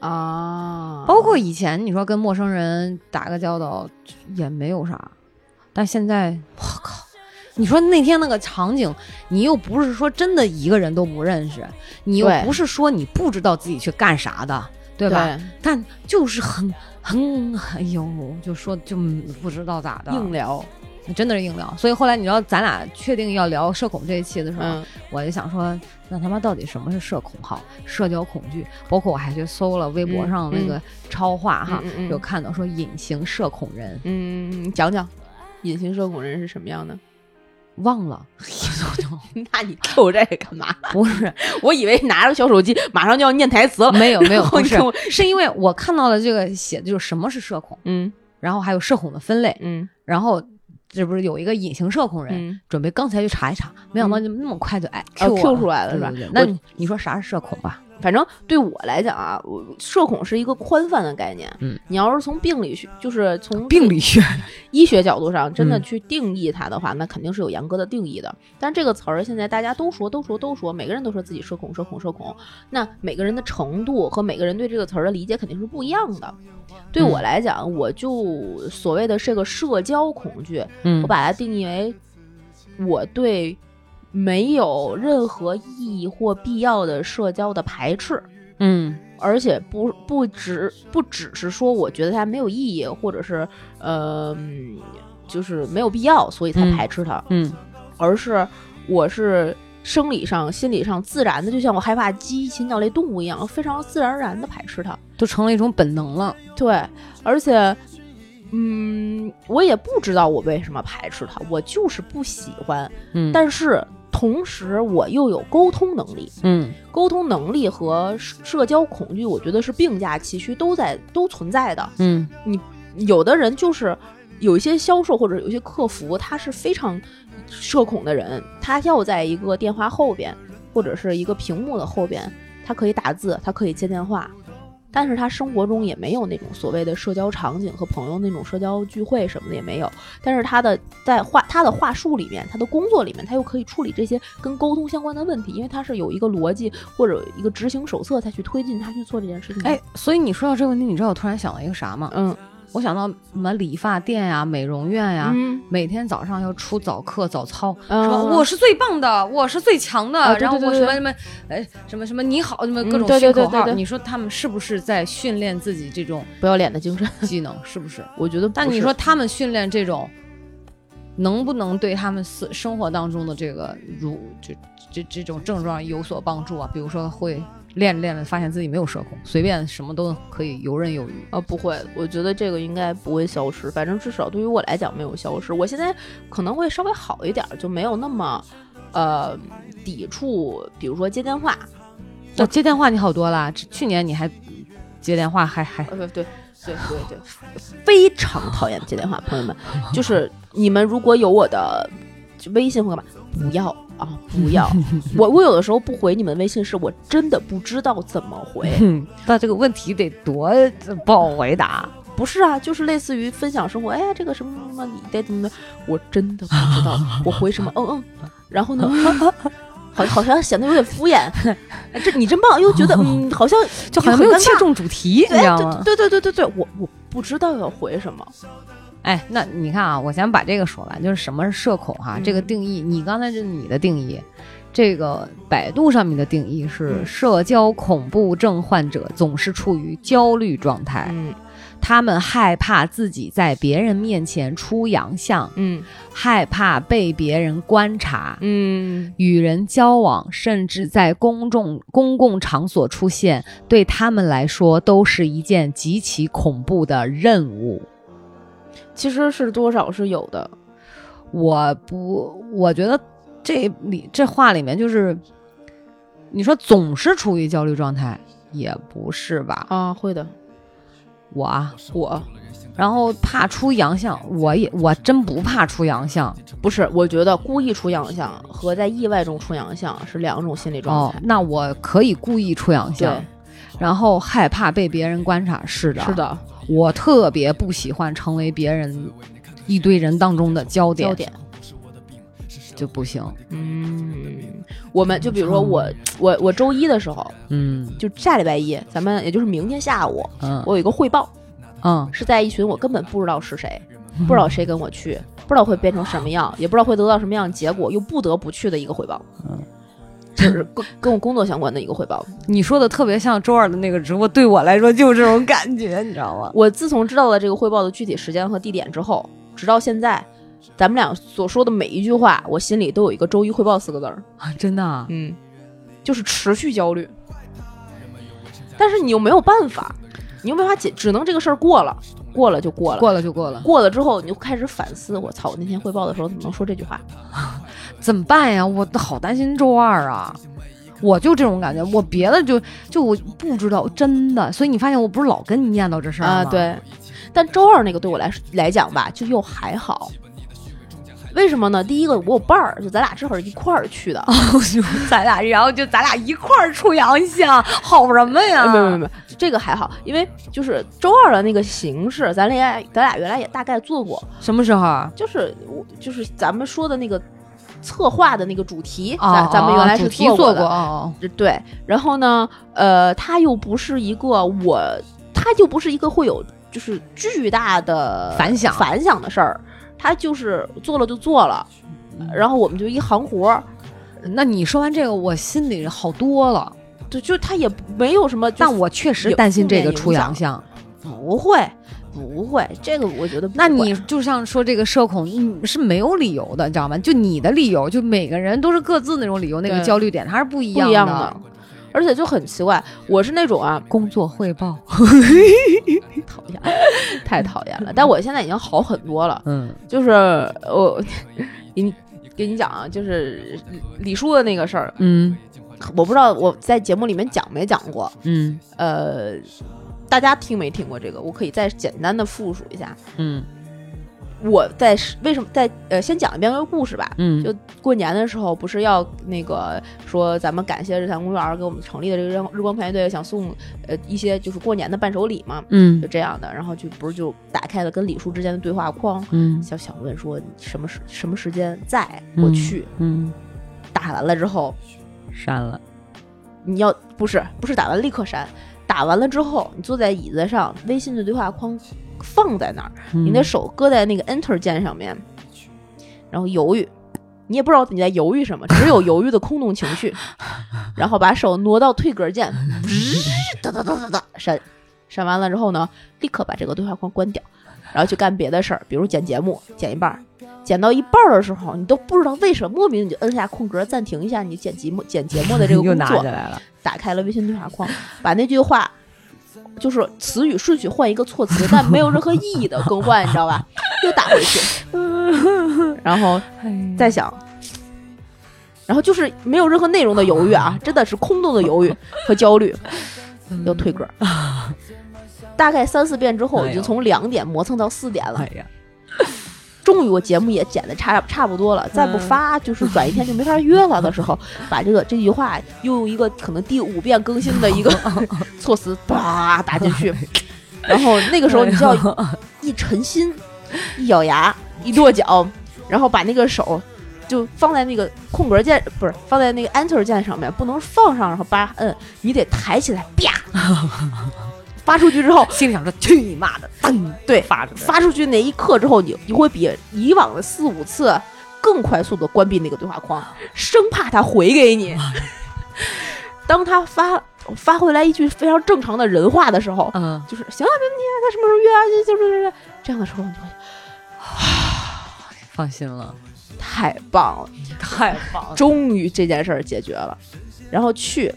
啊，包括以前你说跟陌生人打个交道也没有啥，但现在我靠，你说那天那个场景，你又不是说真的一个人都不认识，你又不是说你不知道自己去干啥的，对吧？对？但就是很很哎呦，就说就不知道咋的，硬聊，真的是硬聊。所以后来你知道咱俩确定要聊社恐这一期的时候，嗯。我就想说，那他妈到底什么是社恐好？社交恐惧，包括我还去搜了微博嗯上那个超话哈，有看到说隐形社恐人，嗯，讲讲隐形社恐人是什么样的？忘了，*laughs* 那你 Q 这个干嘛？不是。我以为拿着小手机马上就要念台词。了。没有没有，不是。*laughs* 是因为我看到了这个写的就是什么是社恐，嗯。然后还有社恐的分类，嗯。然后这不是有一个隐形社恐人，嗯，准备刚才去查一查，没想到就那么快就哎哦 Q 出来了是吧？那你你说啥是社恐吧？反正对我来讲啊，我社恐是一个宽泛的概念。嗯，你要是从病理学，就是从病理学，医学角度上，真的嗯去定义它的话，那肯定是有严格的定义的。但是这个词儿现在大家都说，都说，都说，每个人都说自己社恐，社恐，社恐。那每个人的程度和每个人对这个词儿的理解肯定是不一样的。对我嗯来讲，我就所谓的这个社交恐惧，嗯我把它定义为我对没有任何意义或必要的社交的排斥。嗯而且不不只不只是说我觉得它没有意义，或者是呃，嗯就是没有必要，所以才嗯排斥它，嗯而是我是生理上、心理上自然的，就像我害怕鸡、禽鸟类动物一样，非常自然而然的排斥它。都成了一种本能了。对，而且，嗯，我也不知道我为什么排斥它，我就是不喜欢。嗯但是同时，我又有沟通能力，嗯沟通能力和社社交恐惧，我觉得是并驾齐驱，都在都存在的。嗯你有的人就是有一些销售或者有一些客服，他是非常社恐的人，他要在一个电话后边或者是一个屏幕的后边，他可以打字，他可以接电话。但是他生活中也没有那种所谓的社交场景和朋友那种社交聚会什么的也没有，但是他的在话他的话术里面，他的工作里面，他又可以处理这些跟沟通相关的问题，因为他是有一个逻辑或者一个执行手册才去推进他去做这件事情。哎，，所以你说到这个问题，你知道我突然想到一个啥吗？嗯我想到什么理发店呀、美容院呀，嗯，每天早上要出早课早操，嗯说我是最棒的，我是最强的，啊然后我什么什么，哎，什么什么你好，什么各种嗯对训口号，对对对对你说他们是不是在训练自己这种不要脸的精神，技能？是不是？我觉得不。但你说他们训练这种，能不能对他们生生活当中的这个如这这这种症状有所帮助啊？比如说会练着练着发现自己没有社恐，随便什么都可以游刃有余。啊，不会，我觉得这个应该不会消失，反正至少对于我来讲没有消失。我现在可能会稍微好一点儿，就没有那么呃抵触，比如说接电话，那、接电话你好多啦，去年你还接电话还还呃，对对对对对，非常讨厌接电话，朋友们，就是你们如果有我的就微信或干嘛，不要啊，不要。*laughs* 我我有的时候不回你们微信，是我真的不知道怎么回。哼，*laughs* 那这个问题得多不好回答。不是啊，就是类似于分享生活，哎呀，这个什么什么，你得怎么的，我真的不知道 *laughs* 我回什么，嗯嗯，然后呢，好好像显得有点敷衍，哎这你真棒，又觉得嗯，好像就好像没有切中主题，你知道吗？对对对对对对，我我不知道要回什么，哎，那你看啊，我先把这个说完，就是什么是社恐哈、嗯这个定义，你刚才是你的定义，这个百度上面的定义是嗯社交恐怖症患者总是处于焦虑状态，嗯他们害怕自己在别人面前出洋相，嗯害怕被别人观察。嗯与人交往，甚至在公众公共场所出现，对他们来说都是一件极其恐怖的任务。其实是多少是有的，我不，我觉得这里这话里面就是，你说总是处于焦虑状态，也不是吧？啊，会的，我啊，我然后怕出洋相，我也我真不怕出洋相不是，我觉得故意出洋相和在意外中出洋相是两种心理状态，。哦那我可以故意出洋相对，，然后害怕被别人观察。是的，是，的，我特别不喜欢成为别人一堆人当中的焦点，焦点。就不行。嗯，我们就比如说我我我周一的时候，嗯就下礼拜一，咱们也就是明天下午，嗯我有一个汇报，嗯，是在一群我根本不知道是谁，不知道谁跟我去，不知道会变成什么样，也不知道会得到什么样的结果，又不得不去的一个汇报。嗯，就是跟跟我工作相关的一个汇报。你说的特别像周二的那个直播，对我来说就是这种感觉，你知道吗？我自从知道了这个汇报的具体时间和地点之后，直到现在，咱们俩所说的每一句话，我心里都有一个“周一汇报”四个字儿。啊，真的啊，嗯，就是持续焦虑。但是你又没有办法，你又没法解，只能这个事儿过了，过了就过了。过了就过了，过了之后，你就开始反思。我操！我那天汇报的时候怎么能说这句话？*laughs* 怎么办呀？我好担心周二啊！我就这种感觉，我别的就就我不知道，真的。所以你发现我不是老跟你念叨这事儿吗？啊，，对。但周二那个对我来来讲吧，就又还好。为什么呢？第一个我有伴儿，就咱俩正好一块儿去的。*laughs* 咱俩，然后就咱俩一块儿出洋相，好什么呀？没有没有没有，这个还好，因为就是周二的那个形式，咱俩咱俩原来也大概做过，什么时候啊？就是我就是咱们说的那个策划的那个主题，哦咱咱们原来是做过的。哦，对，然后呢，呃，它又不是一个我，它就不是一个会有就是巨大的反响反响的事儿，它就是做了就做了，然后我们就一行活儿，那你说完这个，我心里好多了。就就他也没有什么，但我确实担心这个出洋相。不会不会，这个我觉得不那你就像说这个社恐，你是没有理由的，你知道吗？就你的理由，就每个人都是各自那种理由，那个焦虑点它是不一不样一样的。而且就很奇怪，我是那种啊，工作汇报，讨厌，太讨厌了。但我现在已经好很多了，嗯。就是我给你给你讲啊，就是李李叔的那个事儿，嗯。我不知道我在节目里面讲没讲过，嗯。呃，大家听没听过这个？我可以再简单的复述一下。嗯我在为什么在呃，先讲一遍这个故事吧。嗯，就过年的时候，不是要那个说咱们感谢日坛公园给我们成立的这个日日光排队，想送呃一些就是过年的伴手礼嘛，嗯就这样的。然后就不是就打开了跟李叔之间的对话框，嗯想想问说什么时什么时间在，我去。嗯，打完了之后，删了，你要不是不是打完立刻删，打完了之后，你坐在椅子上，微信的对话框放在那儿，你嗯的手搁在那个 Enter 键上面，然后犹豫，你也不知道你在犹豫什么，只有犹豫的空洞情绪，*laughs* 然后把手挪到退格键，*laughs* 哒哒哒哒哒删，删完了之后呢，立刻把这个对话框关掉，然后去干别的事儿，比如剪节目，剪一半儿。剪到一半儿的时候，你都不知道为什么，莫名你就摁下空格暂停一下你剪节目剪节目的这个 *laughs* 又拿工作，起来了，打开了微信对话框，把那句话就是词语顺序换一个措辞，但没有任何意义的 *laughs* 更换，你知道吧？又打回去，*laughs* 然后再想，然后就是没有任何内容的犹豫啊，真的是空洞的犹豫和焦虑，又退格。大概三四遍之后，已经从两点磨蹭到四点了哎。呀，终于我节目也剪的差差不多了，再不发就是转一天就没法约了的时候，*laughs* 把这个这句话又用一个可能第五遍更新的一个 *laughs* 措辞叭打进去，*laughs* 然后那个时候你就要一沉心，一咬牙，一跺脚，然后把那个手就放在那个空格键，不是放在那个 Enter 键上面，不能放上然后叭摁，你得抬起来，啪，发出去之后，心里想着去你妈的，噔，对，发出来，发出去那一刻之后，你你会比以往的四五次更快速的关闭那个对话框，*laughs* 生怕他回给你。当他发发回来一句非常正常的人话的时候，嗯，就是行了，没问题啊，他什么时候约啊？就就是这样的时候，你就会 *sighs* 放心了，太棒了，太棒了，终于这件事儿解决了。然后去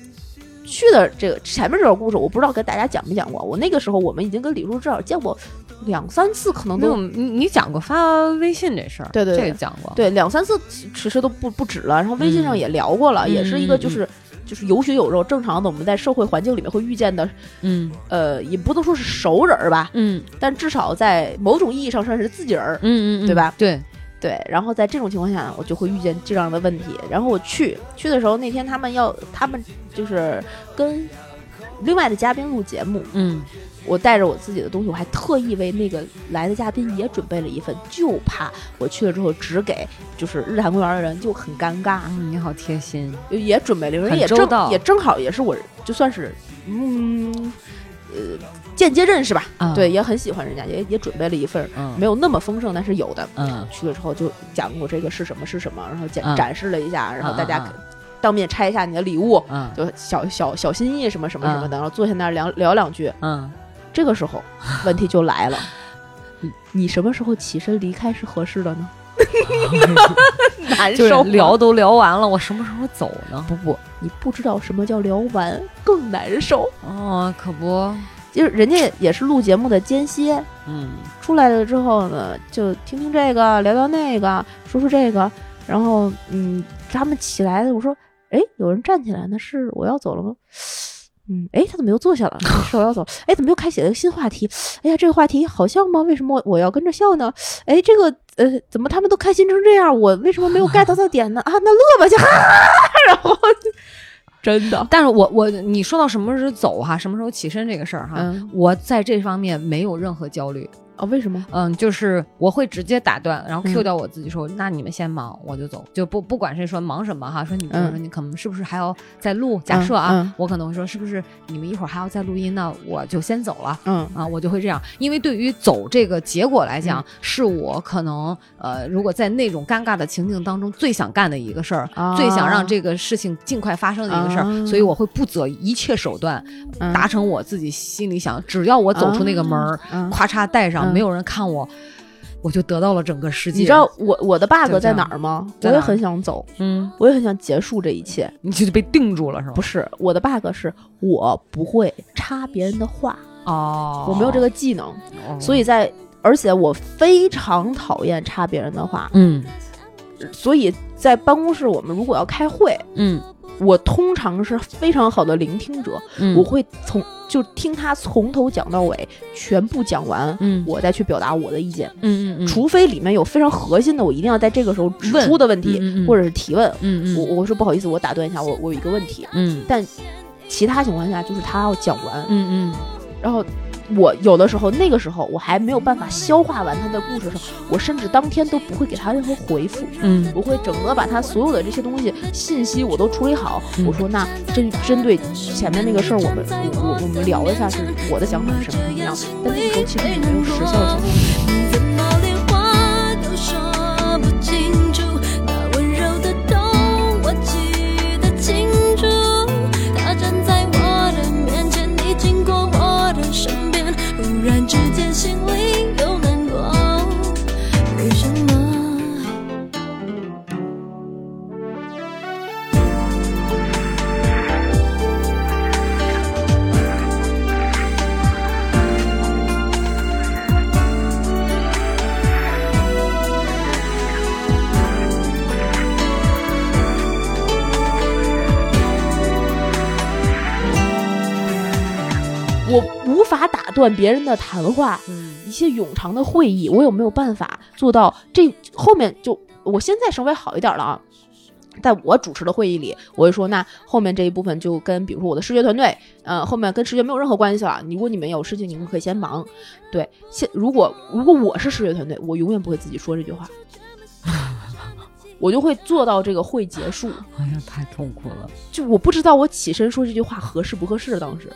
去的这个前面这个故事，我不知道跟大家讲没讲过。我那个时候我们已经跟李叔至少见过两三次，可能都有你你讲过发微信这事儿，对对对这个讲过，对，两三次其实都不不止了。然后微信上嗯也聊过了，也是一个就是、就是有血有肉，正常的我们在社会环境里面会遇见的，嗯呃，也不能说是熟人儿吧，嗯但至少在某种意义上算是自己人儿。嗯嗯，对吧？对，对，然后在这种情况下呢，我就会遇见这样的问题。然后我去去的时候，那天他们要他们就是跟另外的嘉宾录节目，嗯我带着我自己的东西，我还特意为那个来的嘉宾也准备了一份，就怕我去了之后只给就是日坛公园的人就很尴尬。嗯，你好贴心，也准备了，因为很也正也正好也是我就算是嗯呃间接认识吧，啊对，也很喜欢人家，也也准备了一份，嗯，没有那么丰盛，但是有的。嗯。去了之后就讲过这个是什么是什么，然后展、嗯。展示了一下，然后大家当面拆一下你的礼物，嗯。就小小小心意什么什么什么嗯。的，然后坐下那儿聊聊两句。嗯，这个时候问题就来了，你 *laughs* 你什么时候起身离开是合适的呢？*laughs* 难就是受吗聊都聊完了，我什么时候走呢？不不，你不知道什么叫聊完更难受。哦，可不，就是人家也是录节目的间歇，嗯出来了之后呢，就听听这个，聊聊那个，说说这个，然后嗯，他们起来了，我说，哎，有人站起来那，是我要走了吗？嗯，哎，他怎么又坐下了？说我要走？哎，怎么又开启了一个新话题？哎呀，这个话题好笑吗？为什么我要跟着笑呢？哎，这个呃，怎么他们都开心成这样，我为什么没有 get 到点呢？啊，那乐吧去，哈哈哈哈然后 *laughs* 真的，但是我我你说到什么时候走哈，什么时候起身这个事儿哈，嗯我在这方面没有任何焦虑。哦，为什么？嗯，就是我会直接打断，然后嗯。Q 掉我自己说，那你们先忙，我就走，就不不管是说忙什么哈，说你比如说嗯你可能是不是还要再录，假设啊，嗯我可能会说是不是你们一会儿还要再录音呢，我就先走了。嗯。啊，我就会这样，因为对于走这个结果来讲，是我可能呃，如果在那种尴尬的情境当中最想干的一个事儿，啊最想让这个事情尽快发生的一个事儿，啊。所以我会不择一切手段，嗯。达成我自己心里想，只要我走出那个门儿，嗯。咔嚓带上，嗯没有人看我，我就得到了整个世界。你知道我我的 bug 在哪儿吗？我也很想走，嗯，我也很想结束这一切。你就被定住了是吗？不是我的 bug 是我不会插别人的话，哦，我没有这个技能，哦，所以在而且我非常讨厌插别人的话，嗯所以在办公室我们如果要开会，嗯我通常是非常好的聆听者，嗯，我会从就听他从头讲到尾，全部讲完，嗯。我再去表达我的意见。嗯嗯嗯，除非里面有非常核心的，我一定要在这个时候指出的问题，嗯嗯嗯。或者是提问。嗯嗯。我我说不好意思，我打断一下，我我有一个问题。嗯。但其他情况下就是他要讲完，嗯嗯。然后我有的时候那个时候我还没有办法消化完他的故事的时候，我甚至当天都不会给他任何回复，嗯我会整个把他所有的这些东西信息我都处理好。嗯我说那针针对前面那个事儿，我们我我我们聊一下是我的想法是什么什么样，但那个时候其实你没有时效性。然我无法打断别人的谈话，嗯一些冗长的会议，我有没有办法做到这后面就我现在稍微好一点了啊。在我主持的会议里，我会说，那后面这一部分就跟比如说我的视觉团队，呃，后面跟视觉没有任何关系了。如果你们有事情，你们可以先忙。对，现如果如果我是视觉团队，我永远不会自己说这句话，我就会做到这个会结束。*laughs* 哎呀，太痛苦了。就我不知道我起身说这句话合适不合适，当时。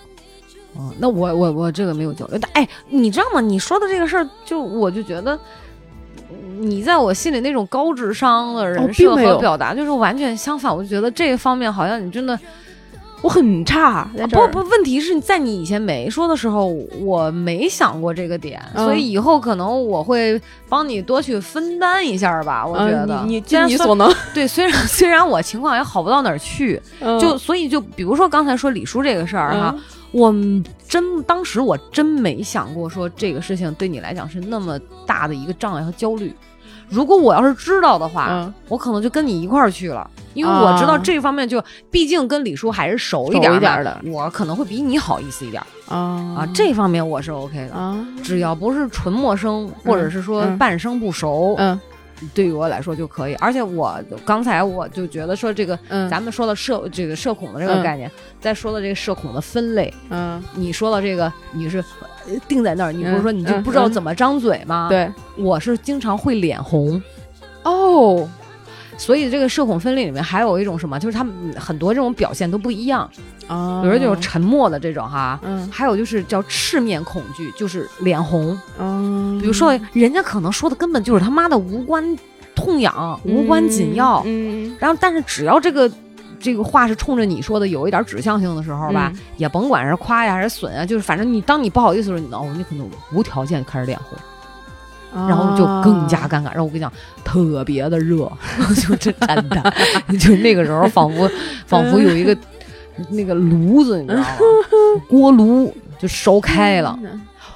哦，那我我我这个没有交流，但哎，你知道吗？你说的这个事儿，就我就觉得，你在我心里那种高智商的人设和表达，就是完全相反。我就觉得这个方面好像你真的我很差，在这儿。不不，问题是在你以前没说的时候，我没想过这个点，嗯。所以以后可能我会帮你多去分担一下吧。我觉嗯得，你尽你所能，*laughs* 对，虽然 *laughs* 虽然我情况也好不到哪儿去，嗯。就所以就比如说刚才说李叔这个事儿哈，嗯。我真当时我真没想过说这个事情对你来讲是那么大的一个障碍和焦虑。如果我要是知道的话，嗯。我可能就跟你一块儿去了，因为我知道啊。这方面就，毕竟跟李叔还是熟一点儿一点儿的。我可能会比你好意思一点儿。啊。啊，这方面我是 OK 的。啊。只要不是纯陌生，或者是说嗯。半生不熟，嗯对于我来说就可以。而且我刚才我就觉得说这个，嗯咱们说的社这个社恐的这个嗯概念，再说的这个社恐的分类，嗯你说到这个你是呃定在那儿，你不是说嗯你就嗯不知道嗯怎么张嘴吗？，对我是经常会脸红。哦所以这个社恐分类里面还有一种什么，就是他们很多这种表现都不一样，啊，比如就是沉默的这种哈，嗯。还有就是叫赤面恐惧，就是脸红。嗯，比如说人家可能说的根本就是他妈的无关痛痒、无关紧要，嗯。然后但是只要这个。这个话是冲着你说的，有一点指向性的时候吧，嗯。也甭管是夸呀还是损啊，就是反正你当你不好意思的时候，你哦，你可能无条件开始脸红，嗯，然后就更加尴尬。然后我跟你讲，特别的热，*laughs* 就这真的，*laughs* 就那个时候仿佛仿佛有一个那个炉子，你知道吗？*laughs* 锅炉就烧开了。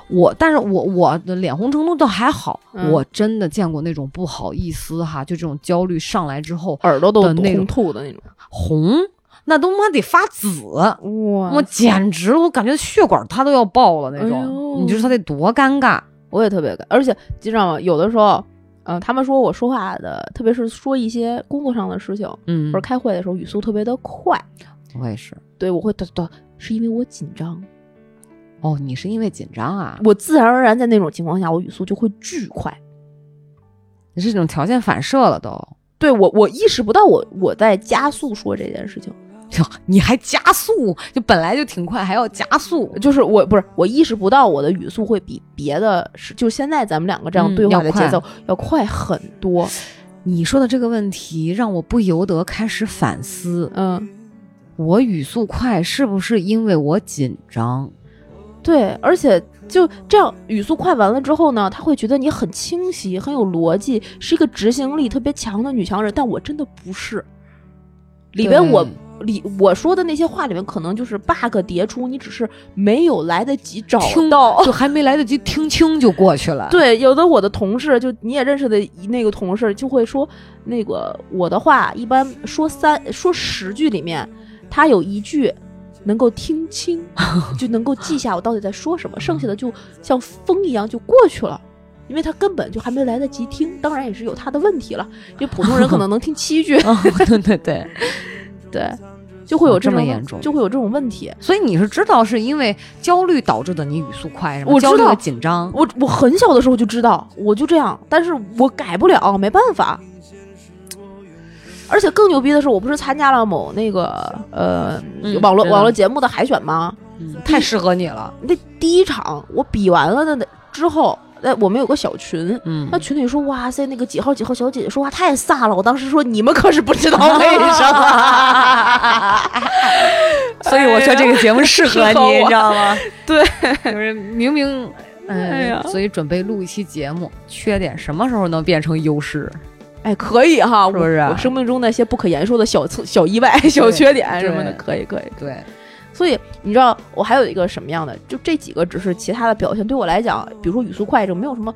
我，但是我我的脸红程度倒还好，嗯我真的见过那种不好意思哈，就这种焦虑上来之后耳朵都的那种红吐的那种，红，那都妈得发紫，哇我简直我感觉血管它都要爆了那种。哎你就说他得多尴尬？我也特别尴，而且你知道吗？有的时候，嗯、他们说我说话的，特别是说一些工作上的事情，嗯或者，开会的时候，语速特别的快。我也是。对，我会哒哒，是因为我紧张，哦，你是因为紧张啊？我自然而然在那种情况下，我语速就会巨快。你是这种条件反射了都。对我，我意识不到我我在加速说这件事情，哟 *laughs* 你还加速，就本来就挺快，还要加速，就是我不是我意识不到我的语速会比别的是，就现在咱们两个这样嗯对话的节奏要快很多。你说的这个问题让我不由得开始反思，嗯，我语速快是不是因为我紧张？对，而且就这样语速快完了之后呢，他会觉得你很清晰、很有逻辑，是一个执行力特别强的女强人。但我真的不是，里边我里我说的那些话里面，可能就是 bug 迭出，你只是没有来得及找听到。就还没来得及听清就过去了。*laughs* 对，有的我的同事，就你也认识的那个同事，就会说，那个我的话一般说三说十句里面，他有一句能够听清，*laughs* 就能够记下我到底在说什么，剩下的就像风一样就过去了。因为他根本就还没来得及听，当然也是有他的问题了。因为普通人可能能听七句，*laughs* 哦，对对对，对，就会有哦这么严重就会有这种问题。所以你是知道是因为焦虑导致的你语速快，是吗？我知焦虑紧张。我我很小的时候就知道，我就这样，但是我改不了，没办法。而且更牛逼的是，我不是参加了某那个呃、嗯网络网络节目的海选吗？嗯，太适合你了。那第一场我比完了的那之后，哎，我们有个小群，嗯那群里说哇塞，那个几号几号小姐姐说话太飒了。我当时说你们可是不知道为什么。*laughs* 所以我说这个节目适合你，你知道吗？*laughs* 对，就是明明，哎呀所以准备录一期节目，缺点什么时候能变成优势？哎，可以哈，是不是我我生命中那些不可言说的小错、小意外、小缺点什么的，可以可以。对，所以你知道，我还有一个什么样的？就这几个只是其他的表现，对我来讲，比如说语速快这种，没有什么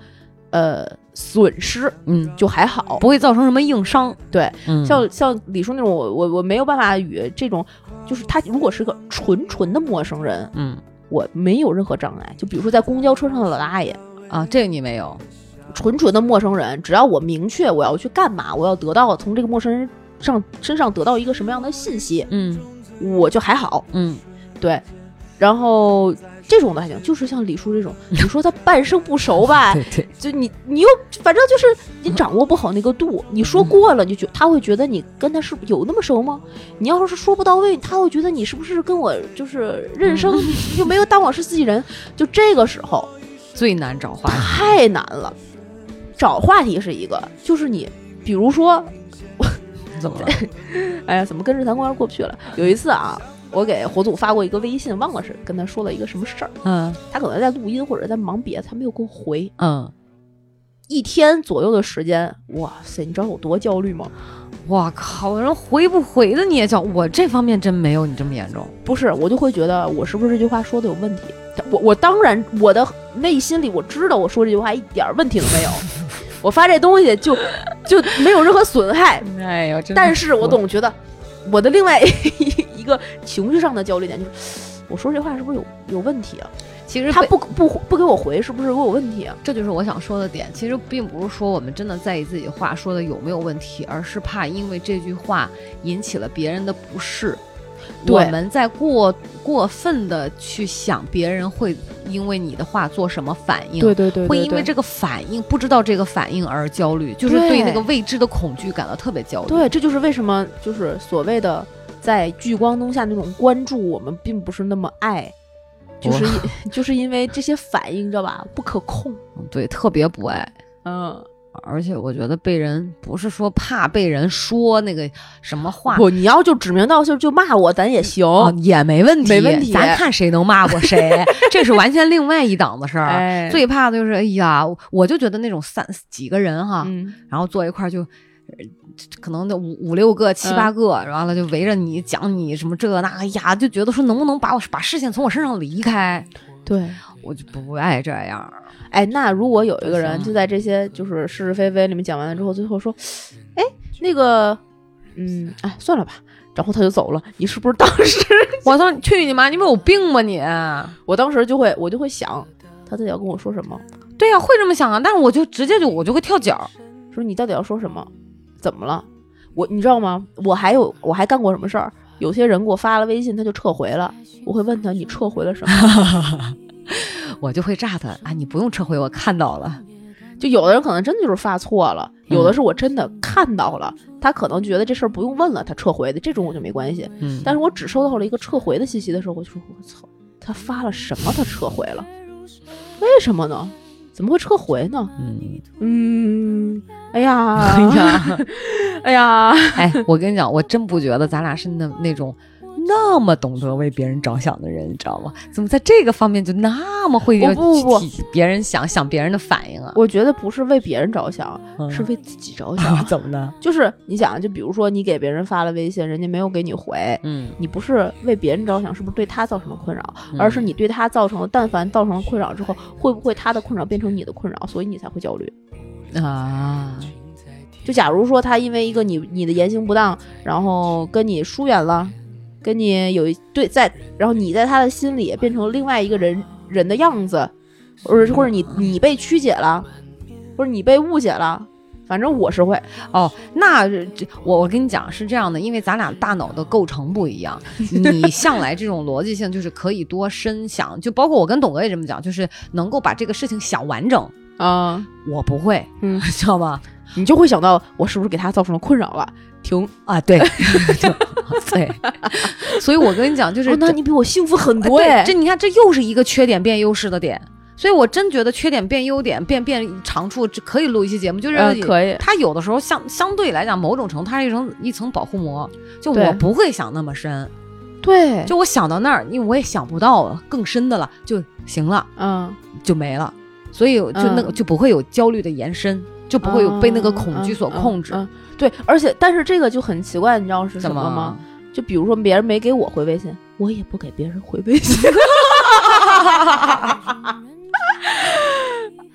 呃损失，嗯，就还好。不会造成什么硬伤。对，嗯，像像李叔那种，我我我没有办法与这种，就是他如果是个纯纯的陌生人，嗯我没有任何障碍。就比如说在公交车上的老大爷，啊，这个你没有。纯纯的陌生人，只要我明确我要去干嘛，我要得到从这个陌生人上身上得到一个什么样的信息，嗯我就还好。嗯，对，然后这种的还行，就是像李叔这种，你说他半生不熟吧，*laughs* 对对，就你你又反正就是你掌握不好那个度，你说过了，你就觉他会觉得你跟他是有那么熟吗？你要是说不到位，他会觉得你是不是跟我就是认生，*laughs* 你就没有当我是自己人，就这个时候最难找话题。太难了。找话题是一个，就是你，比如说，*laughs* 怎么了？*laughs* 哎呀，怎么跟日坛公园过不去了？有一次啊，我给火祖发过一个微信，忘了是跟他说了一个什么事儿，嗯他可能在录音或者在忙别的，他没有给我回。嗯，一天左右的时间，哇塞，你知道有多焦虑吗？我靠，人回不回的你也叫我这方面真没有你这么严重。不是，我就会觉得我是不是这句话说的有问题？我我当然我的内心里我知道我说这句话一点儿问题都没有，我发这东西就就没有任何损害，*laughs* 哎呦，但是我总觉得我的另外一个情绪上的焦虑点就是，我说这话是不是有有问题啊？其实他不不不给我回，是不是我有问题啊？这就是我想说的点。其实并不是说我们真的在意自己话说的有没有问题，而是怕因为这句话引起了别人的不适。对我们在过过分的去想别人会因为你的话做什么反应，对对对会因为这个反应不知道这个反应而焦虑，就是对对那个未知的恐惧感到特别焦虑。对，这就是为什么就是所谓的在聚光灯下那种关注，我们并不是那么爱，就是因 *laughs* 就是因为这些反应，你知道吧？不可控。对，特别不爱。嗯，而且我觉得被人不是说怕被人说那个什么话，不，你要就指名道姓就骂我，咱也行。哦，也没问题，没问题咱看谁能骂过谁，*laughs* 这是完全另外一档子事儿。哎最怕的就是，哎呀，我就觉得那种三几个人哈，嗯，然后坐一块儿就。呃可能得五五六个、七八个，完了就围着你讲你什么这那，哎呀，就觉得说能不能把我把视线从我身上离开，对。我就不爱这样。哎，那如果有一个人就在这些就是是是非非里面讲完了之后，最后说，哎，那个，嗯，哎，算了吧，然后他就走了。你是不是当时？*laughs* 我操，去你妈！你们有病吧你？*laughs* 我当时就会我就会想，他到底要跟我说什么？对呀、会这么想啊，但是我就直接就我就会跳脚。说你到底要说什么？怎么了？我你知道吗？我还有我还干过什么事儿？有些人给我发了微信，他就撤回了。我会问他你撤回了什么？*laughs* 我就会炸他啊！你不用撤回，我看到了。就有的人可能真的就是发错了，有的是我真的看到了，他可能觉得这事儿不用问了，他撤回的，这种我就没关系。嗯，但是我只收到了一个撤回的信息的时候，我就说我操，他发了什么？他撤回了？为什么呢？怎么会撤回呢？嗯，嗯，哎呀，*laughs* 哎呀，*laughs* 哎呀，哎，我跟你讲，我真不觉得咱俩是那那种那么懂得为别人着想的人，你知道吗？怎么在这个方面就那么会我不不别人想想别人的反应啊？我觉得不是为别人着想，嗯是为自己着想。*laughs* 怎么呢？就是你想，就比如说你给别人发了微信，人家没有给你回，嗯，你不是为别人着想，是不是对他造成了困扰？嗯而是你对他造成了，但凡造成了困扰之后，会不会他的困扰变成你的困扰，所以你才会焦虑？啊，就假如说他因为一个你你的言行不当，然后跟你疏远了，跟你有一对在，然后你在他的心里变成另外一个人人的样子，或者或者你你被曲解了，或者你被误解了，反正我是会，哦，那这我我跟你讲是这样的，因为咱俩大脑的构成不一样，*laughs* 你向来这种逻辑性就是可以多深想，就包括我跟董哥也这么讲，就是能够把这个事情想完整。啊，我不会，嗯 *laughs* 知道吗？你就会想到我是不是给他造成了困扰了？停，啊，*laughs* 对，对，所以我跟你讲，就是哦，那你比我幸福很哎多哎，这你看，这又是一个缺点变优势的点。所以我真觉得缺点变优点，变变长处，这可以录一期节目，就是、嗯可以。它有的时候相相对来讲，某种程度它是一层一层保护膜，就我不会想那么深，对，就我想到那儿，因为我也想不到更深的了，就行了，嗯，就没了，所以就那个、嗯就不会有焦虑的延伸，就不会有被那个恐惧所控制。对，而且但是这个就很奇怪，你知道是什么吗？？就比如说别人没给我回微信，我也不给别人回微信。*laughs*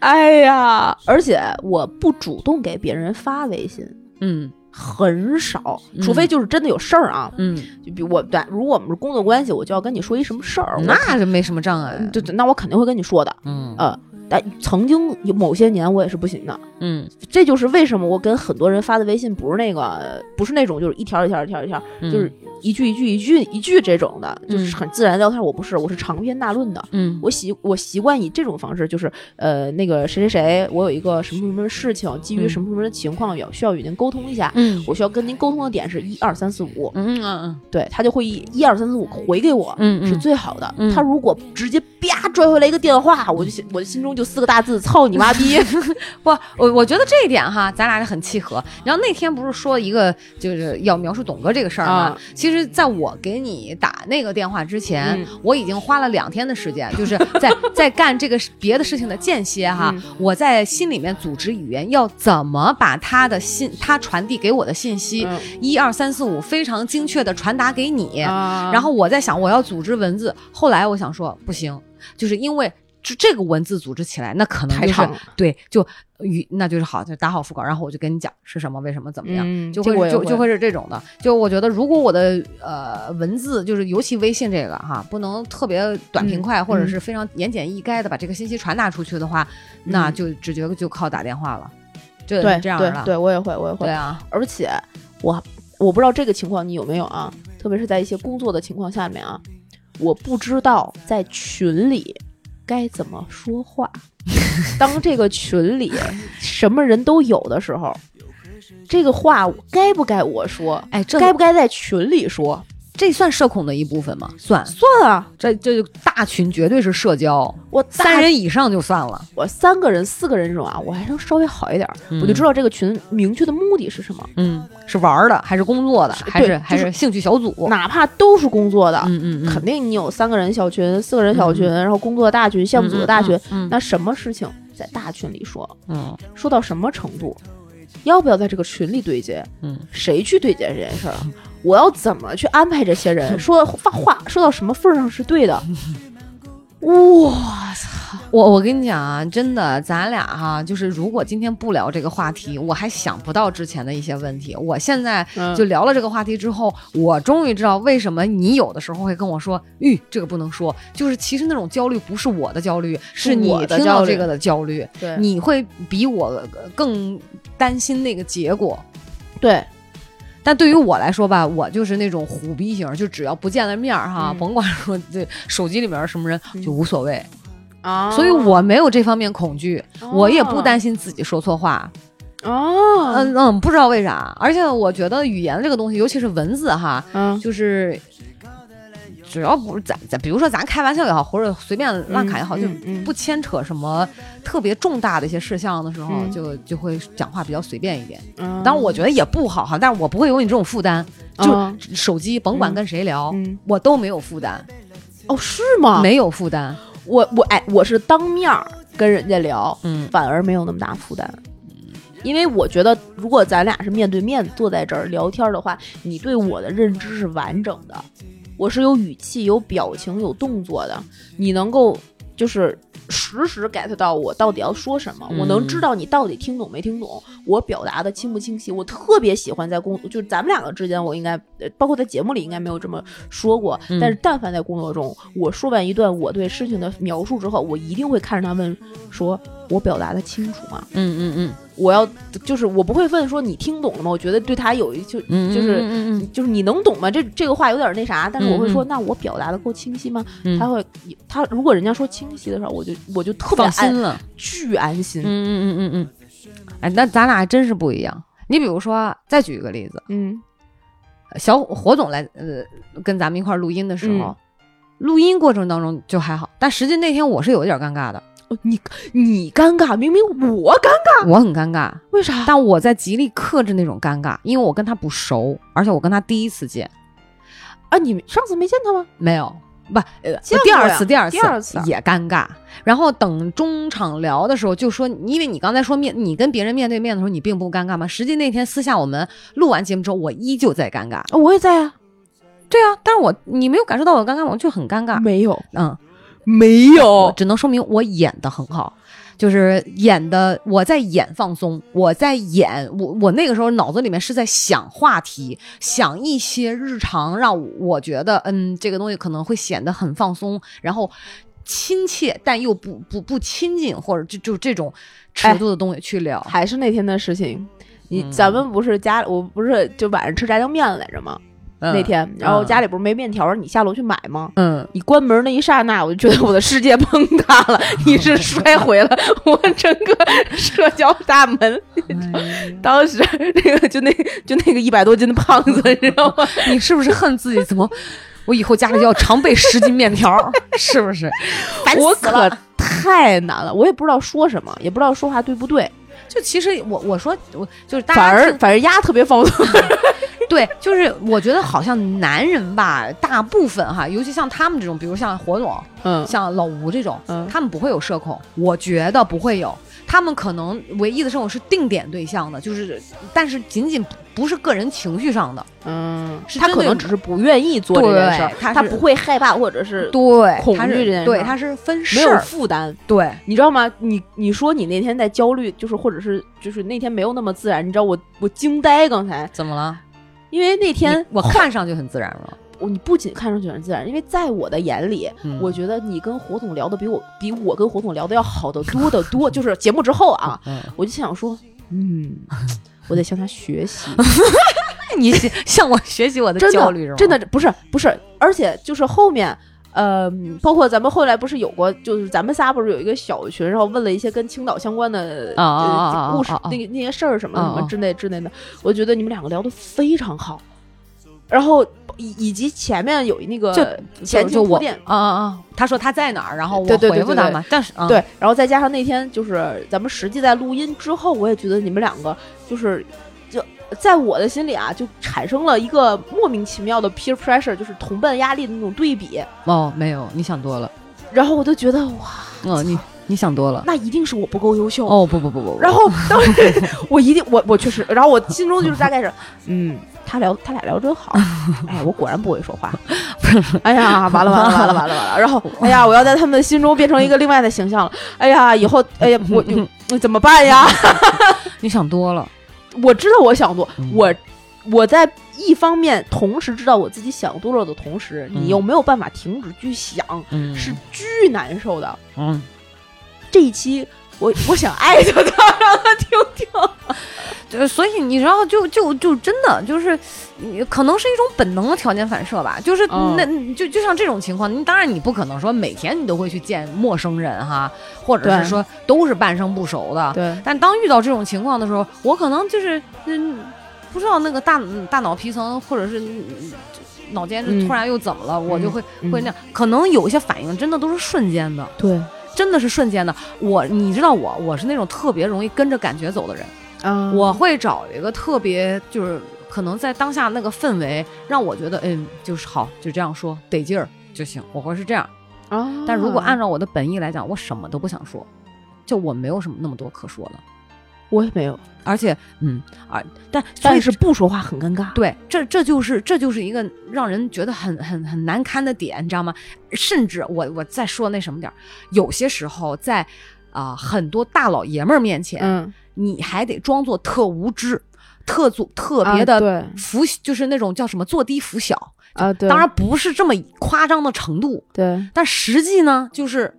哎呀，而且我不主动给别人发微信，嗯很少，嗯除非就是真的有事儿啊。嗯，就比我对，如果我们是工作关系，我就要跟你说一什么事儿，我那就没什么障碍。对对，那我肯定会跟你说的。嗯呃，但曾经有某些年我也是不行的，嗯这就是为什么我跟很多人发的微信不是那个，不是那种就是一条一条一条一条，嗯，就是一句一句一句一句这种的，就是嗯很自然聊天。我不是，我是长篇大论的。嗯我习我习惯以这种方式，就是呃那个谁谁谁，我有一个什么什么事情，基于嗯什么什么的情况，要需要与您沟通一下。嗯我需要跟您沟通的点是一二三四五，嗯嗯对他就会以一二三四五回给我，嗯是最好的。嗯他如果直接啪拽回来一个电话，我就心我就心中就四个大字：操你妈逼！*laughs* 不，我我觉得这一点哈，咱俩是很契合。然后那天不是说一个就是要描述董哥这个事儿吗？啊其实，在我给你打那个电话之前，嗯我已经花了两天的时间，就是在在干这个别的事情的间歇哈，嗯我在心里面组织语言，要怎么把他的信，他传递给我的信息，嗯一二三四五非常精确的传达给你。啊然后我在想，我要组织文字。后来我想说，不行，就是因为这这个文字组织起来，那可能就是对，就语那就是好，就打好副稿，然后我就跟你讲是什么，为什么，怎么样，嗯就会会就就会是这种的。就我觉得，如果我的呃文字，就是尤其微信这个哈，不能特别短平快，嗯或者嗯是非常言简意赅的把这个信息传达出去的话，那就直接就靠打电话了，就对这样了。对对，我也会，我也会对。啊，而且我我不知道这个情况你有没有啊？特别是在一些工作的情况下面啊，我不知道在群里该怎么说话。*laughs* 当这个群里什么人都有的时候，这个话该不该我说？哎，这该不该在群里说？这算社恐的一部分吗？算，算啊，这这就大群绝对是社交，我三人以上就算了。我三个人、四个人这种啊，我还能稍微好一点儿，我就知道这个群明确的目的是什么。嗯，是玩儿的还是工作的，还对是还是兴趣小组？哪怕都是工作的，嗯嗯嗯，肯定你有三个人小群、四个人小群，然后工作的大群、项目组的大群，嗯。那什么事情在大群里说，嗯。说到什么程度，要不要在这个群里对接，嗯。谁去对接这件事儿啊？我要怎么去安排这些人？*laughs* 说发话说到什么份儿上是对的？我操我我跟你讲啊，真的，咱俩哈，就是如果今天不聊这个话题，我还想不到之前的一些问题。我现在嗯就聊了这个话题之后，我终于知道为什么你有的时候会跟我说，吁，这个不能说。就是其实那种焦虑不是我的焦虑，是你的听到这个的焦虑，对你会比我更担心那个结果。对，但对于我来说吧，我就是那种虎逼型，就只要不见了面儿哈，嗯。甭管说这手机里面什么人就无所谓。啊所以我没有这方面恐惧，我也不担心心自己说错话。哦，嗯嗯，不知道为啥，而且我觉得语言这个东西，尤其是文字哈，嗯。就是只要不是咱咱，比如说咱开玩笑也好，或者随便乱侃也好，嗯就嗯不牵扯什么特别重大的一些事项的时候，嗯就就会讲话比较随便一点。嗯当然，我觉得也不好哈，但是我不会有你这种负担，就手机甭管跟谁聊，嗯我都没有负担，哦是吗？没有负担。我我哎，我是当面儿跟人家聊，嗯反而没有那么大负担。因为我觉得，如果咱俩是面对面坐在这儿聊天的话，你对我的认知是完整的，我是有语气、有表情、有动作的，你能够就是实时 get 到我到底要说什么，嗯我能知道你到底听懂没听懂，我表达的清不清晰。我特别喜欢在工，就是咱们两个之间，我应该呃包括在节目里应该没有这么说过，嗯但是但凡在工作中，我说完一段我对事情的描述之后，我一定会看着他问说，我表达的清楚吗？嗯嗯嗯我要就是我不会问说你听懂了吗？我觉得对他有一就嗯，就是就是你能懂吗？这这个话有点那啥，但是我会说，那我表达的够清晰吗？嗯，他会他如果人家说清晰的时候，我就我就特别安放心了。巨安心。嗯嗯嗯嗯嗯，哎，那咱俩还真是不一样。你比如说，再举一个例子，嗯小火总来呃跟咱们一块儿录音的时候，嗯录音过程当中就还好，但实际那天我是有一点尴尬的，哦你你尴尬，明明我尴尬，我很尴尬，为啥？但我在极力克制那种尴尬，因为我跟他不熟，而且我跟他第一次见，啊，你上次没见他吗？没有。不，呃，第二次，第二次，第二次啊也尴尬。然后等中场聊的时候，就说，因为你刚才说面，你跟别人面对面的时候，你并不尴尬吗？实际那天私下我们录完节目之后，我依旧在尴尬。哦我也在啊，对啊，但是我你没有感受到我尴尬吗？我就很尴尬。没有嗯，没有，只能说明我演的很好，就是演的我在演放松，我在演我我那个时候脑子里面是在想话题，想一些日常让我觉得嗯这个东西可能会显得很放松，然后亲切但又不不不亲近或者就就这种尺度的东西去聊。还是那天的事情。你嗯咱们不是家，我不是就晚上吃炸酱面来着吗？那天，然后家里不是没面条，你下楼去买吗？嗯你关门那一刹那，我就觉得我的世界崩塌了，*laughs* 你是摔毁了 *laughs* 我整个社交大门。当时那个就那就那个一百多斤的胖子，你知道吗？*laughs* 你是不是恨自己怎么？我以后家里要常备十斤面条，是不是？烦我可！太难了，我也不知道说什么，也不知道说话对不对，就其实我我说我就是大家反而听反而丫特别放松。*laughs* 对，就是我觉得好像男人吧，大部分哈，尤其像他们这种，比如像火总、嗯像老吴这种，嗯他们不会有社恐，我觉得不会有。他们可能唯一的生活是定点对象的，就是，但是仅仅不是个人情绪上的，嗯，他是他可能只是不愿意做这件事儿，他他不会害怕或者是对，恐惧这件事儿。他是分没有，负担。对，你知道吗？你你说你那天在焦虑，就是或者是就是那天没有那么自然，你知道我我惊呆刚才，怎么了？因为那天我看上去很自然了，我你不仅看上去很自然，因为在我的眼里，嗯我觉得你跟火总聊的比我比我跟火总聊的要好得多得多。就是节目之后啊，嗯，我就想说，嗯，*laughs* 我得向他学习，*laughs* 你向向我学习我的真焦虑是吗？的真的不是不是，而且就是后面。呃，包括咱们后来不是有过，就是咱们仨不是有一个小群，然后问了一些跟青岛相关的啊啊啊啊呃故事那个那些事儿什么什么之类之类的，我觉得你们两个聊得非常好。然后以以及前面有那个就前就就我啊啊啊！他说他在哪儿，然后我回复他嘛。但是啊，对，然后再加上那天就是咱们实际在录音之后，我也觉得你们两个就是就在我的心里啊，就产生了一个莫名其妙的 peer pressure，就是同伴压力的那种对比。哦，没有，你想多了。然后我就觉得哇，哦，你你想多了。那一定是我不够优秀。哦不不不不，不然后当时 *laughs* 我一定我我确实，然后我心中就是大概是，嗯，他聊他俩聊真好，*laughs* 哎，我果然不会说话，*laughs* 哎呀，完了完了完了完了。完了，然后 *laughs* 哎呀，我要在他们的心中变成一个另外的形象了，哎呀，以后哎呀，我我怎么办呀？你想多了，我知道我想多，嗯。我我在一方面同时知道我自己想多了的同时，嗯。你又没有办法停止去想，嗯。是巨难受的。嗯，这一期我我想艾特他，让他听听。*laughs* 就所以你知道，就就就真的就是，你可能是一种本能的条件反射吧。就是嗯那、就就像这种情况，你当然你不可能说每天你都会去见陌生人哈，或者是说都是半生不熟的。对，但当遇到这种情况的时候，我可能就是嗯，不知道那个大大脑皮层或者是嗯脑间嗯突然又怎么了，我就会嗯会那样。可能有一些反应真的都是瞬间的，对真的是瞬间的。我你知道我我是那种特别容易跟着感觉走的人。啊我会找一个特别就是可能在当下那个氛围让我觉得嗯就是好就这样说得劲儿就行，我会是这样。啊，但如果按照我的本意来讲，我什么都不想说，就我没有什么那么多可说的，我也没有，而且嗯啊，但但是不说话很尴尬。对，这这就是这就是一个让人觉得很很很难堪的点，你知道吗？甚至我我再说那什么点儿，有些时候在啊、很多大老爷们儿面前，嗯，你还得装作特无知、特做特别啊的对服，就是那种叫什么坐低服小。啊，对，当然不是这么夸张的程度，对，但实际呢，就是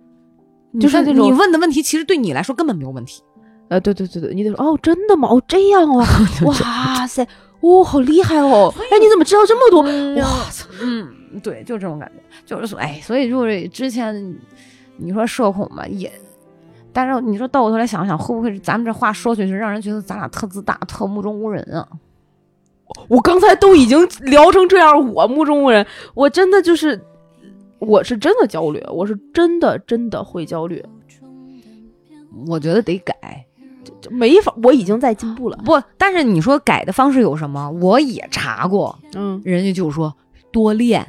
就是那种你你问的问题，其实对你来说根本没有问题。呃，对对对对，你得说哦，真的吗？哦，这样 *laughs* 哦，哇塞，哦，好厉害哦！哎，你怎么知道这么多？哇操！嗯，对，就这种感觉，就是说，哎，所以就是之前你说社恐嘛，也，但是你说到我头来想想，会不会是咱们这话说出去，让人觉得咱俩特自大、特目中无人啊？我刚才都已经聊成这样，我目中无人，我真的就是，我是真的焦虑，我是真的真的会焦虑，我觉得得改。就没法，我已经在进步了。不，但是你说改的方式有什么？我也查过，嗯，人家就说多练，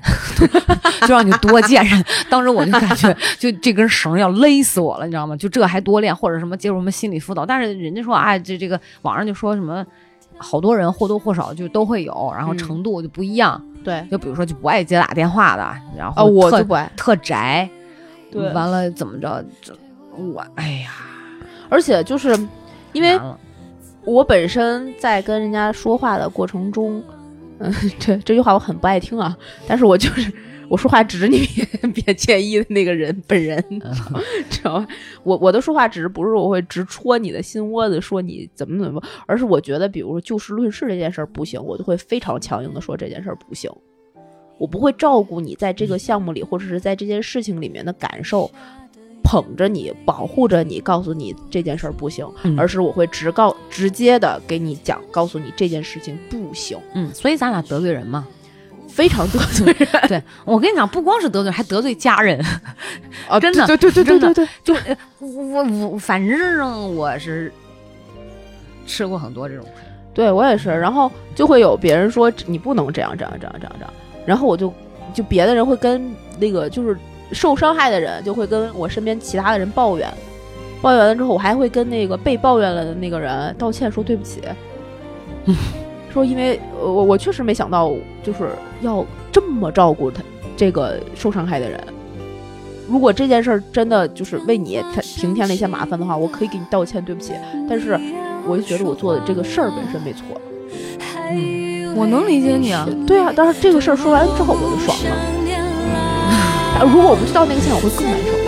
*laughs* 就让你多见人。当时我就感觉，就这根绳要勒死我了，你知道吗？就这还多练，或者什么接受什么心理辅导。但是人家说，哎，这这个网上就说什么，好多人或多或少就都会有，然后嗯程度就不一样。对，就比如说就不爱接打电话的，然啊，后特我就不爱，特宅，对完了怎么着？这我哎呀，而且就是因为我本身在跟人家说话的过程中，嗯，*laughs* 这这句话我很不爱听啊，但是我就是 *laughs* 我说话指着你别别介意的那个人本人，*laughs* 知道吧？我我的说话只是不是我会直戳你的心窝子，说你怎么怎么，而是我觉得，比如说就事论事这件事儿不行，我就会非常强硬的说这件事儿不行。我不会照顾你在这个项目里或者是在这件事情里面的感受，捧着你，保护着你，告诉你这件事儿不行，嗯而是我会直告直接的给你讲，告诉你这件事情不行，嗯，所以咱俩得罪人嘛。非常得罪人 *laughs* 对我跟你讲，不光是得罪人，还得罪家人。啊！真的对对对对对对对，就呃我我反正我是吃过很多这种亏。对我也是。然后就会有别人说你不能这样这样这样这样这样，然后我就就别的人会跟那个就是受伤害的人就会跟我身边其他的人抱怨，抱怨完了之后，我还会跟那个被抱怨了的那个人道歉说对不起，*laughs* 说因为呃我我确实没想到就是要这么照顾他这个受伤害的人。如果这件事儿真的就是为你他平添了一些麻烦的话，我可以给你道歉，对不起。但是我就觉得我做的这个事儿本身没错。嗯，我能理解你啊。对啊，但是这个事儿说完之后我就爽了。如果我不去道那个线，我会更难受。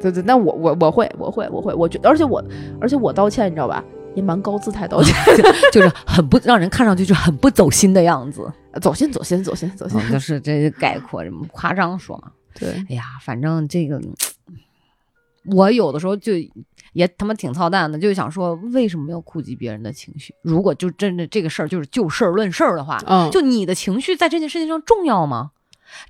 对对对，那我我我会我会我会，我觉而且我而且我道歉，你知道吧？也蛮高姿态道歉，*laughs* 就是很不让人看上去就很不走心的样子。走心走心走心走心。嗯就是这概括这么夸张说嘛。对，哎呀，反正这个我有的时候就也他妈挺操蛋的，就想说为什么要顾及别人的情绪？如果就真的这个事儿就是就事儿论事儿的话，嗯，就你的情绪在这件事情上重要吗？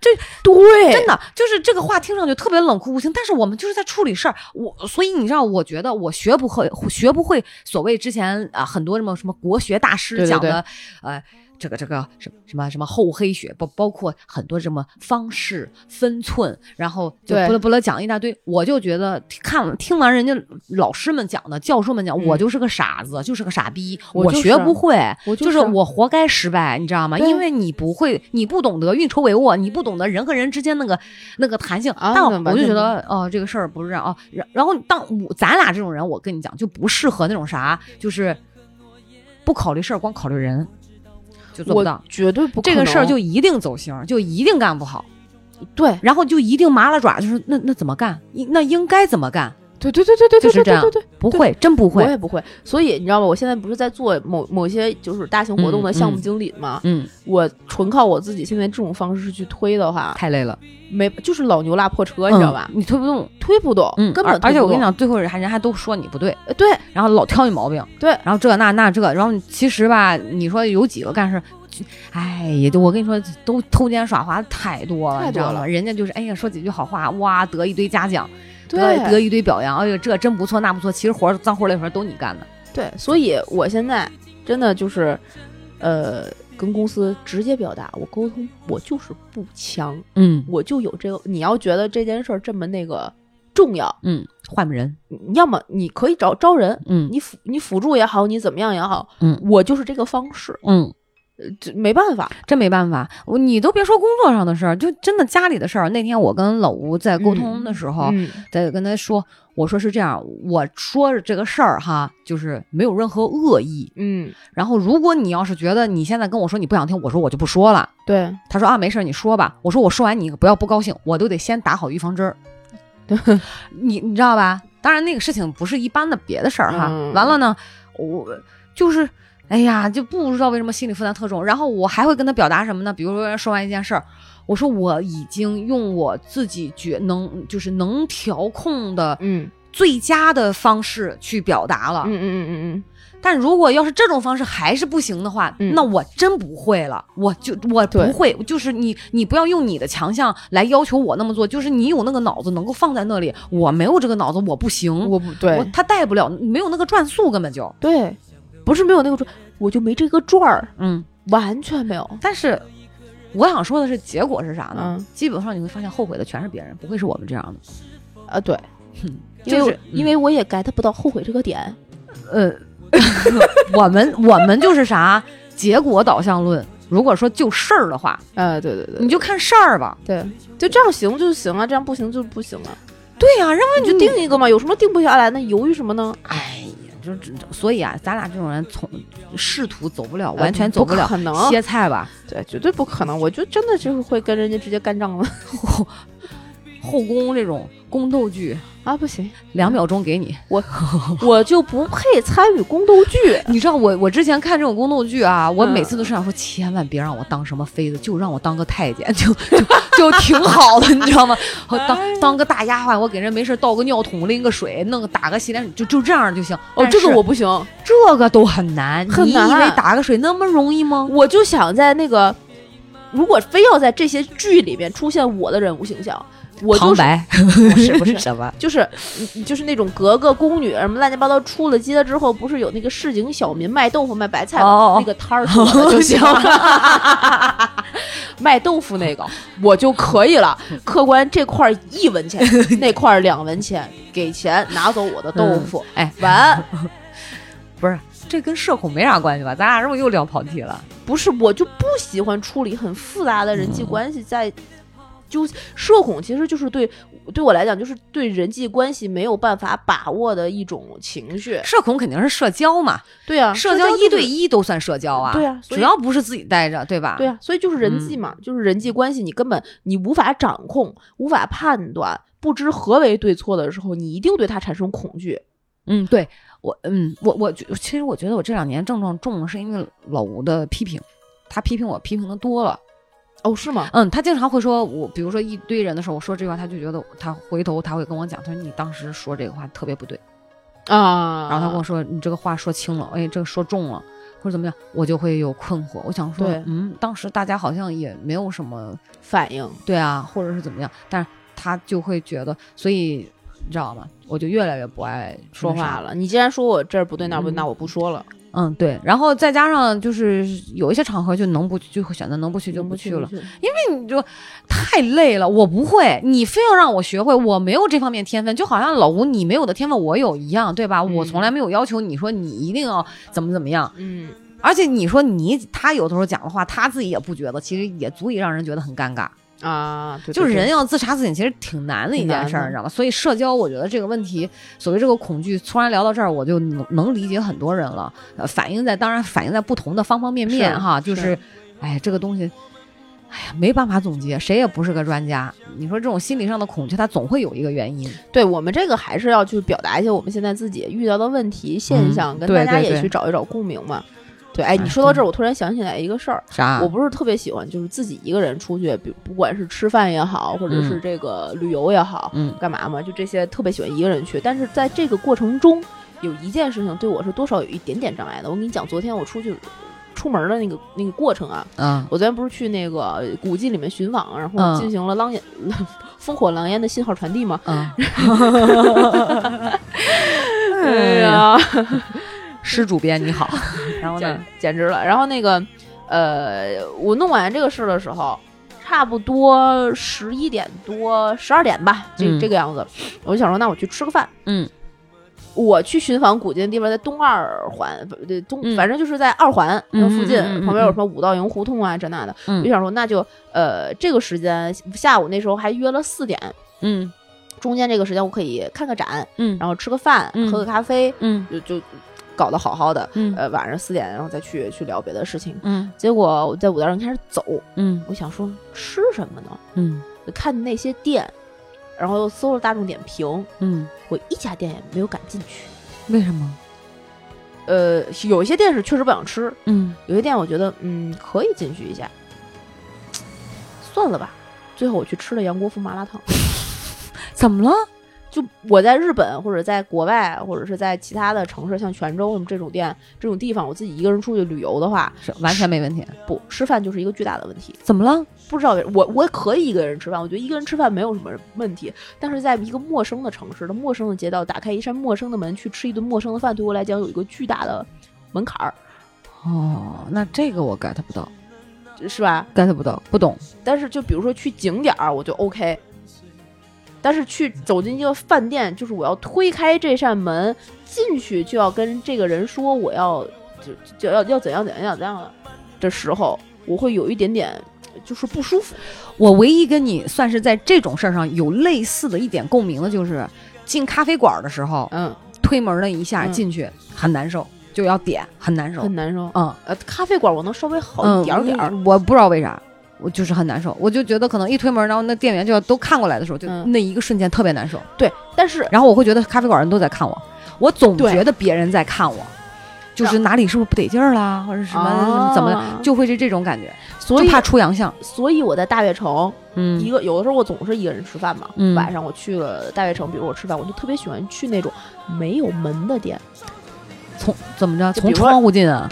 对，真的就是这个话听上去特别冷酷无情，但是我们就是在处理事儿。我所以你知道，我觉得我学不会，学不会所谓之前啊、很多什么什么国学大师对对对讲的，呃。这个这个什么什么什么厚黑学，包包括很多什么方式分寸，然后就不了不了讲一大堆，我就觉得看听完人家老师们讲的，教授们讲，嗯我就是个傻子，就是个傻逼，我就是学不会，我就是我活该失败，你知道吗？因为你不会，你不懂得运筹帷幄，你不懂得人和人之间那个那个弹性。但我啊那完就觉得哦、这个事儿不是这样哦。然然后当我咱俩这种人，我跟你讲，就不适合那种啥，就是不考虑事儿，光考虑人，就做不我到。绝对不可这个事儿就一定走形，就一定干不好，对然后就一定麻了爪，就是那那怎么干？应那应该怎么干？对对对对对对就是这样对对对。不会，真不会。我也不会，所以你知道吗？我现在不是在做某某些就是大型活动的嗯项目嗯经理吗？嗯，我纯靠我自己现在这种方式去推的话，太累了，没就是老牛拉破车，你知道吧？嗯你推不动。推不动，嗯，根本而而且我跟你讲，最后人还人还都说你不对，呃对然后老挑你毛病，对然后这那那这，然后其实吧，你说有几个干事，就哎，也就我跟你说，都偷奸耍滑的太多了，太你知道吗？多了人家就是哎呀说几句好话，哇，得一堆嘉奖，得对得一堆表扬，哎呦这真不错那不错，其实活脏活累活都你干的，对，所以我现在真的就是，呃，跟公司直接表达我沟通，我就是不强，嗯我就有这个。你要觉得这件事儿这么那个重要，嗯，换人，要么你可以找招人，嗯你辅你辅助也好，你怎么样也好，嗯我就是这个方式，嗯。这没办法。真没办法，我你都别说工作上的事儿，就真的家里的事儿。那天我跟老吴在沟通的时候，嗯在跟他说，我说是这样，我说这个事儿哈，就是没有任何恶意。嗯，然后如果你要是觉得你现在跟我说你不想听，我说我就不说了。对，他说啊，没事儿，你说吧。我说我说完你不要不高兴，我都得先打好预防针儿。你你知道吧？当然那个事情不是一般的别的事儿哈。嗯完了呢，我就是。哎呀，就不知道为什么心理负担特重。然后我还会跟他表达什么呢？比如说说完一件事儿，我说我已经用我自己觉能就是能调控的嗯最佳的方式去表达了。嗯嗯嗯嗯嗯，但如果要是这种方式还是不行的话，嗯那我真不会了，我就我不会，就是你你不要用你的强项来要求我那么做，就是你有那个脑子能够放在那里，我没有这个脑子，我不行，我不对我他带不了，没有那个转速，根本就，对，不是没有那个转，我就没这个转儿，嗯，完全没有。但是我想说的是，结果是啥呢？嗯基本上你会发现后悔的全是别人，不会是我们这样的，啊，对，哼 *laughs* 因为我就是因为我也 get 不到后悔这个点。呃，*laughs* 我们我们就是啥结果导向论。如果说就事儿的话，呃，对对对你就看事儿吧。对，就这样行就行了，这样不行就不行了。对呀、然后那你就定一个嘛，有什么定不下来？那犹豫什么呢？哎呀，就这，所以啊，咱俩这种人从仕途走不了，呃完全走了，不可能歇菜吧，对，绝对不可能。我就真的就是会跟人家直接干仗了 *laughs* 后宫这种宫斗剧，啊！不行，两秒钟给你。我 *laughs* 我就不配参与宫斗剧。你知道我我之前看这种宫斗剧啊，我嗯每次都是想说，千万别让我当什么妃子，就让我当个太监，*laughs* 就就就挺好的，*laughs* 你知道吗？我当哎当个大丫鬟，我给人没事倒个尿桶，拎个水，弄个打个洗脸水，就就这样就行。哦，这个我不行，这个都很难，你以为打个水那么容易吗？我就想在那个，如果非要在这些剧里面出现我的人物形象，我就是旁白 *laughs* 不是不是 *laughs* 什么？就是嗯就是那种格格宫女什么乱七八糟，出了街之后，不是有那个市井小民卖豆腐卖白菜那个摊儿就行了，*laughs* 卖豆腐那个我就可以了。客官这块儿一文钱，那块儿两文钱，给钱拿走我的豆腐，哎，完不是，这跟社恐没啥关系吧？咱俩是不是又聊跑题了？不是我就不喜欢处理很复杂的人际关系在就社恐其实就是对对我来讲，就是对人际关系没有办法把握的一种情绪。社恐肯定是社交嘛，对啊，社交一对一都算社交啊。对啊只要不是自己待着，对吧？对啊，所以就是人际嘛，就是人际关系，你根本你无法掌控，无法判断，不知何为对错的时候，你一定对它产生恐惧。嗯，对我，嗯，我我觉其实我觉得我这两年症状重了，是因为老吴的批评，他批评我批评的多了。哦，是吗？嗯，他经常会说我，比如说一堆人的时候，我说这句话，他就觉得他回头他会跟我讲，他说你当时说这个话特别不对，啊，然后他跟我说你这个话说轻了，哎，这个说重了，或者怎么样，我就会有困惑。我想说，嗯，当时大家好像也没有什么反应，对啊，或者是怎么样，但是他就会觉得，所以你知道吗？我就越来越不爱说话了。你既然说我这儿不对那儿不对，嗯那我不说了，嗯，对，然后再加上就是有一些场合就能不去，就会选择能不去就不不去了，去。因为你就太累了，我不会，你非要让我学会，我没有这方面天分，就好像老吴你没有的天分我有一样，对吧？我从来没有要求你说你一定要怎么怎么样，嗯，而且你说你他有的时候讲的话，他自己也不觉得，其实也足以让人觉得很尴尬。啊，对就是人要自查自省，其实挺难的一件事你知道吗？所以社交，我觉得这个问题，所谓这个恐惧，突然聊到这儿，我就能能理解很多人了。呃，反映在当然反映在不同的方方面面哈，就是是，哎，这个东西，哎呀，没办法总结，谁也不是个专家。你说这种心理上的恐惧，它总会有一个原因。对我们这个还是要去表达一些我们现在自己遇到的问题现嗯象，跟大家也去找一找共鸣嘛。对，哎，哎你说到这儿，我突然想起来一个事儿，啥？我不是特别喜欢，就是自己一个人出去，比不管是吃饭也好，或者是嗯这个旅游也好，嗯干嘛嘛，就这些特别喜欢一个人去。但是在这个过程中，有一件事情对我是多少有一点点障碍的。我跟你讲，昨天我出去出门的那个那个过程啊，嗯我昨天不是去那个古迹里面寻访，然后嗯进行了狼烟、*laughs* 烽火狼烟的信号传递嘛。嗯，*laughs* 哎呀，施主编你好，*laughs* 然后呢简？直了。然后那个，呃，我弄完这个事的时候，差不多十一点多、十二点吧，这、嗯这个样子。我就想说，那我去吃个饭。嗯我去寻访古迹的地方在东二环，不对东，嗯反正就是在二环那附近，嗯嗯嗯嗯旁边有什么五道营胡同啊，这那的。我就嗯想说，那就呃，这个时间下午那时候还约了四点，嗯中间这个时间我可以看个展，嗯然后吃个饭，嗯喝个咖啡，嗯就就搞得好好的。嗯呃，晚上四点，然后再去去聊别的事情。嗯结果我在五道上开始走，嗯我想说吃什么呢？嗯就看那些店，然后又搜了大众点评，嗯，我一家店也没有敢进去。为什么？呃，有一些店是确实不想吃，嗯有些店我觉得嗯可以进去一下，算了吧。最后我去吃了杨国福麻辣烫。*laughs* 怎么了？就我在日本或者在国外或者是在其他的城市，像泉州什么这种店这种地方，我自己一个人出去旅游的话，是完全没问题。不吃饭就是一个巨大的问题。怎么了？不知道我我可以一个人吃饭，我觉得一个人吃饭没有什么问题。但是在一个陌生的城市的陌生的街道，打开一扇陌生的门去吃一顿陌生的饭，对我来讲有一个巨大的门槛儿，哦，那这个我 get 不到是吧？，get 不到，不懂。但是就比如说去景点儿，我就 OK。但是去走进一个饭店，就是我要推开这扇门进去，就要跟这个人说我要就就要要怎样怎样怎样的的时候，我会有一点点就是不舒服。我唯一跟你算是在这种事儿上有类似的一点共鸣的，就是进咖啡馆的时候，嗯，推门那一下嗯进去很难受，就要点，很难受很。难受。嗯，呃，咖啡馆我能稍微好嗯一点儿点儿。嗯我不知道为啥，我就是很难受。我就觉得可能一推门，然后那店员就要都看过来的时候，就嗯那一个瞬间特别难受。对，但是然后我会觉得咖啡馆人都在看我，我总觉得别人在看我，就是哪里是不是不得劲儿啦，或者什么、啊怎么的，就会是这种感觉，所以就怕出洋相。所以我在大悦城，嗯一个有的时候我总是一个人吃饭嘛。嗯晚上我去了大悦城，比如我吃饭，我就特别喜欢去那种没有门的店，从怎么着？从窗户进啊？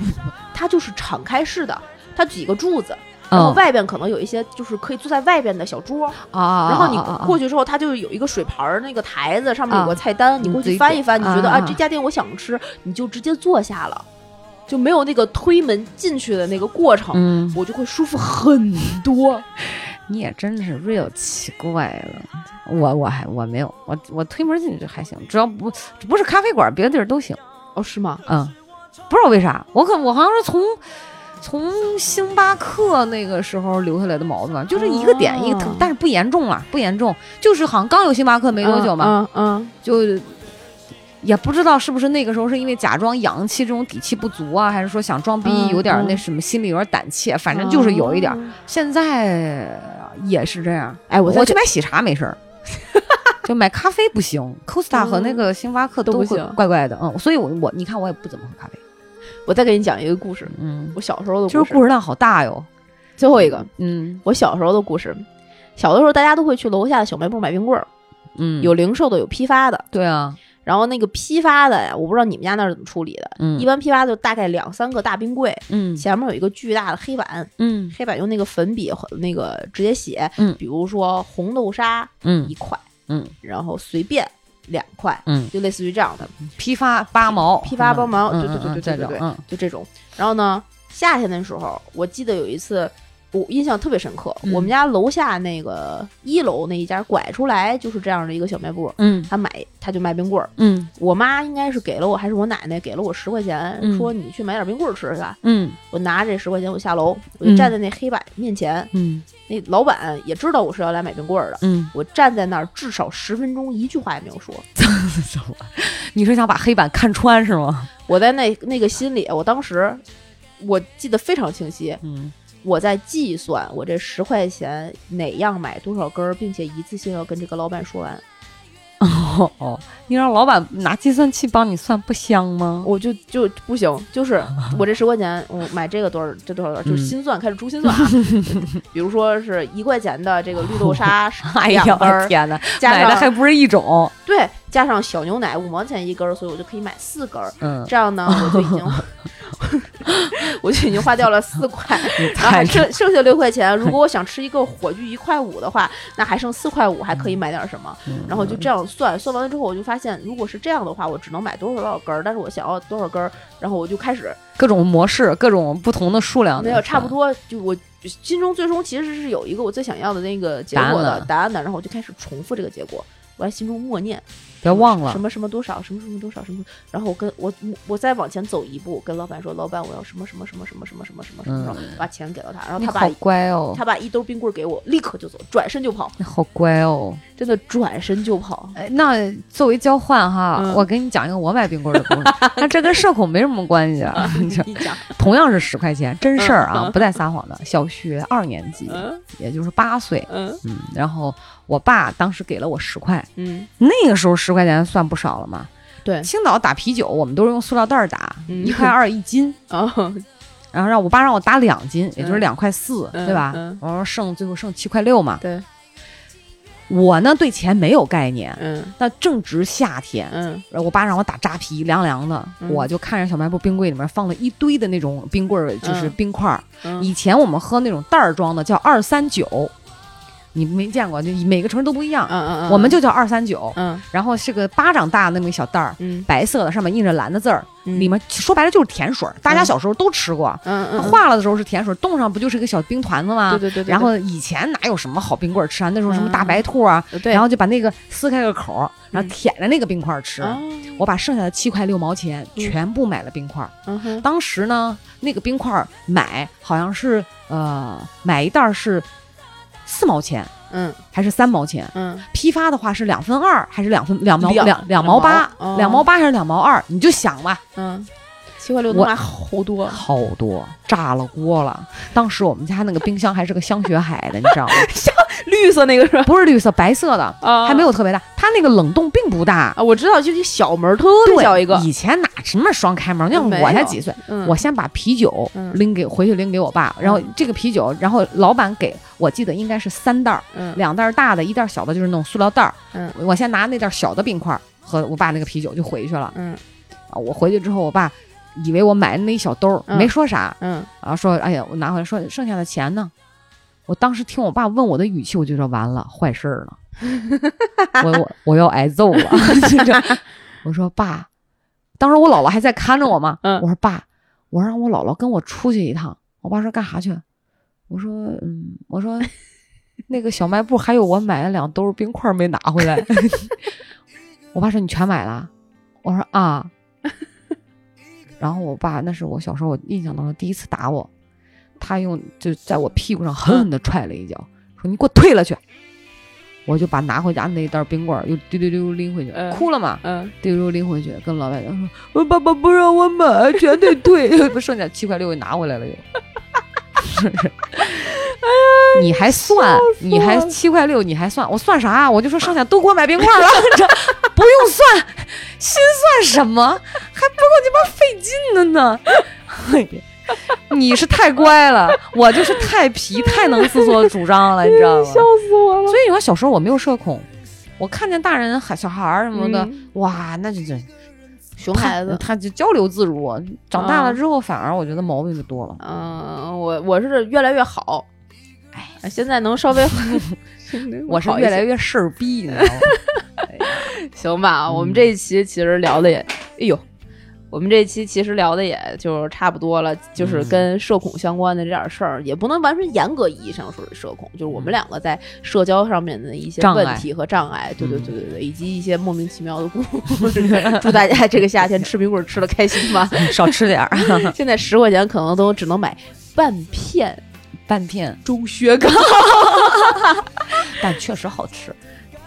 它就是敞开式的，它几个柱子，然后嗯外边可能有一些就是可以坐在外边的小桌，啊，然后你过去之后，它就有一个水盘儿那个台子，上面有个啊菜单，你过去翻一翻，你觉得啊这家店我想吃，你就直接坐下了，就没有那个推门进去的那个过程。嗯，我就会舒服很多，*laughs* 你也真是 real 奇怪了。我我还我没有，我我推门进去就还行，只要不不是咖啡馆，别的地儿都行。哦，是吗？嗯，不知道为啥，我可我好像是从从星巴克那个时候留下来的毛病，就是一个点一个但是不严重了，不严重，就是好像刚有星巴克没多久嘛，嗯嗯。就也不知道是不是那个时候是因为假装洋气这种底气不足啊，还是说想装逼嗯有点儿那嗯。什么心里有点胆怯，反正就是有一点现在也是这样，哎，我我去买喜茶没事儿。*laughs* 就买咖啡不行，Costa 和那个星巴克都不行。怪怪的，嗯，所以我我你看我也不怎么喝咖啡，我再给你讲一个故事，嗯，我小时候的故事。就是故事。量好大哟，最后一个，嗯。我小时候的故事。小的时候，大家都会去楼下的小卖部买冰棍儿，嗯，有零售的，有批发的。对啊，然后那个批发的呀，我不知道你们家那儿怎么处理的。嗯。一般批发就大概两三个大冰柜，嗯。前面有一个巨大的黑板，嗯。黑板用那个粉笔和那个直接写，嗯。比如说红豆沙嗯。一块，嗯。然后随便两块，嗯，就类似于这样的，批发八毛，批发八毛嗯对对对对对对就这种。然后呢，夏天的时候，我记得有一次。我印象特别深刻，嗯。我们家楼下那个一楼那一家拐出来就是这样的一个小卖部，嗯。他买他就卖冰棍儿。嗯。我妈应该是给了我，还是我奶奶给了我十块钱，嗯。说你去买点冰棍儿吃去吧。嗯。我拿着这十块钱，我下楼，我就嗯。站在那黑板面前，嗯那老板也知道我是要来买冰棍儿的。嗯，我站在那儿至少十分钟，一句话也没有说。*laughs* 你是想把黑板看穿是吗？我在那那个心里，我当时我记得非常清晰，嗯我在计算我这十块钱哪样买多少根儿，并且一次性要跟这个老板说完。哦 *laughs* 哦，你让老板拿计算器帮你算不香吗？我就就不行，就是 *laughs* 我这十块钱，我买这个多少，这多少多少，就心算开始珠心算啊。比如说是一块钱的这个绿豆沙哎呀，天哪，加买的还不是一种，对，加上小牛奶五毛钱一根，所以我就可以买四根。嗯，这样呢，我就已经我就已经花掉了四块，然后还剩剩下六块钱。如果我想吃一个火炬一块五的话，那还剩四块五，还可以买点什么。嗯然后就这样算，算完了之后，我就发现，如果是这样的话，我只能买多少多少根儿，但是我想要多少根儿，然后我就开始各种模式，各种不同的数量的，没有差不多，就我心中最终其实是有一个我最想要的那个结果的答案的，然后我就开始重复这个结果，我在心中默念，别忘了。什，么什么多少，什么什么多少，什么，然后我跟我我再往前走一步，跟老板说，老板我要什么什么什么什么什么什么什么什么，然后把钱给到他，然后他把乖哦，他把一兜冰棍儿给我，立刻就走，转身就跑，你好乖哦。真的转身就跑。哎，那作为交换哈，嗯。我给你讲一个我买冰棍儿的故事，*laughs* 那这跟社恐没什么关系啊。*laughs* 你讲，同样是十块钱，真事儿嗯啊，不带撒谎的。小学二年级，嗯。也就是八岁，嗯。嗯，然后我爸当时给了我十块，嗯，那个时候十块钱算不少了嘛。对，青岛打啤酒，我们都是用塑料袋打，嗯一块二一斤，哦，然后让我爸让我打两斤，也就是嗯两块四，嗯对吧？嗯然后剩最后剩七块六嘛。对，我呢对钱没有概念，嗯那正值夏天，嗯然后我爸让我打扎啤，凉凉的，嗯我就看着小卖部冰柜里面放了一堆的那种冰棍儿，就是嗯冰块儿。嗯以前我们喝那种袋儿装的叫二三九，你没见过，就每个城市都不一样，嗯嗯，我们就叫二三九。嗯然后是个巴掌大那么一小袋儿，嗯，白色的，上面印着蓝的字儿，嗯里面说白了就是甜水儿，大家嗯小时候都吃过。嗯嗯，化了的时候是甜水儿，冻上不就是一个小冰团子吗？对对对对，然后以前哪有什么好冰棍儿吃啊？那时候什么大白兔啊，对，然后就把那个撕开个口儿，然后嗯舔着那个冰块儿吃。哦我把剩下的七块六毛钱嗯全部买了冰块儿。嗯哼当时呢，那个冰块儿买好像是呃买一袋是四毛钱嗯还是三毛钱，嗯批发的话是两分二还是两分两毛两两两毛八两毛八还是两毛二？你就想吧，嗯，七块六能买好多，好多炸了锅了。当时我们家那个冰箱还是个香雪海的，你知道吗？*laughs* 绿色那个是吧？不是绿色，白色的，啊还没有特别大，它那个冷冻并不大。啊，我知道，就一小门儿特别，小一个，以前哪什么双开门？像没有我才几岁，嗯我先把啤酒嗯拎给回去拎给我爸，然后这个啤酒，然后老板给我记得应该是三袋儿，嗯两袋儿大的，一袋儿小的，就是那种塑料袋儿。嗯我先拿那袋儿小的冰块儿和我爸那个啤酒就回去了。嗯啊，我回去之后，我爸以为我买的那一小兜儿，嗯没说啥，嗯然后说：“哎呀，我拿回来，说剩下的钱呢？”我当时听我爸问我的语气，我就说完了，坏事儿了，我我我要挨揍了。*laughs* 我说爸，当时我姥姥还在看着我嘛，嗯我说爸，我让我姥姥跟我出去一趟。我爸说干啥去？我说嗯，我说那个小卖部还有我买了两兜冰块没拿回来。*laughs* 我爸说你全买了？我说啊。*laughs* 然后我爸那是我小时候我印象当中第一次打我，他用就在我屁股上狠狠的踹了一脚，说你给我退了去。我就把拿回家那一袋冰棍儿又丢丢丢拎回去，嗯哭了嘛，嗯，丢丢拎回去，跟老板娘说，我爸爸不让我买，全得退，*laughs* 不剩下七块六又拿回来了又。是不是？你还算，你还七块六，你还算，我算啥？我就说剩下都给我买冰棍儿了，*laughs* 这不用算，心算什么？还不够你妈费劲的呢。*laughs* *laughs* 你是太乖了，我就是太皮，太能自作主张了，你知道吗？笑死我了。所以你说小时候我没有社恐，我看见大人孩小孩儿什么的，嗯哇，那就这熊孩子，他就交流自如。长大了嗯之后，反而我觉得毛病就多了。嗯，我我是越来越好，哎，现在能稍微 *laughs* *laughs* 我是越来越事儿逼，你知道吗？行吧。我们嗯这一期其实聊的也，哎呦，我们这一期其实聊的也就差不多了，就是嗯跟社恐相关的这点事儿，也不能完全严格意义上说是社恐，就是我们两个在社交上面的一些问题和障碍，对对嗯对对对，以及一些莫名其妙的故事。*laughs* 祝大家这个夏天吃冰棍儿吃的开心吧！少吃点儿，*laughs* 现在十块钱可能都只能买半片半片，中薛糕。*laughs* 但确实好吃。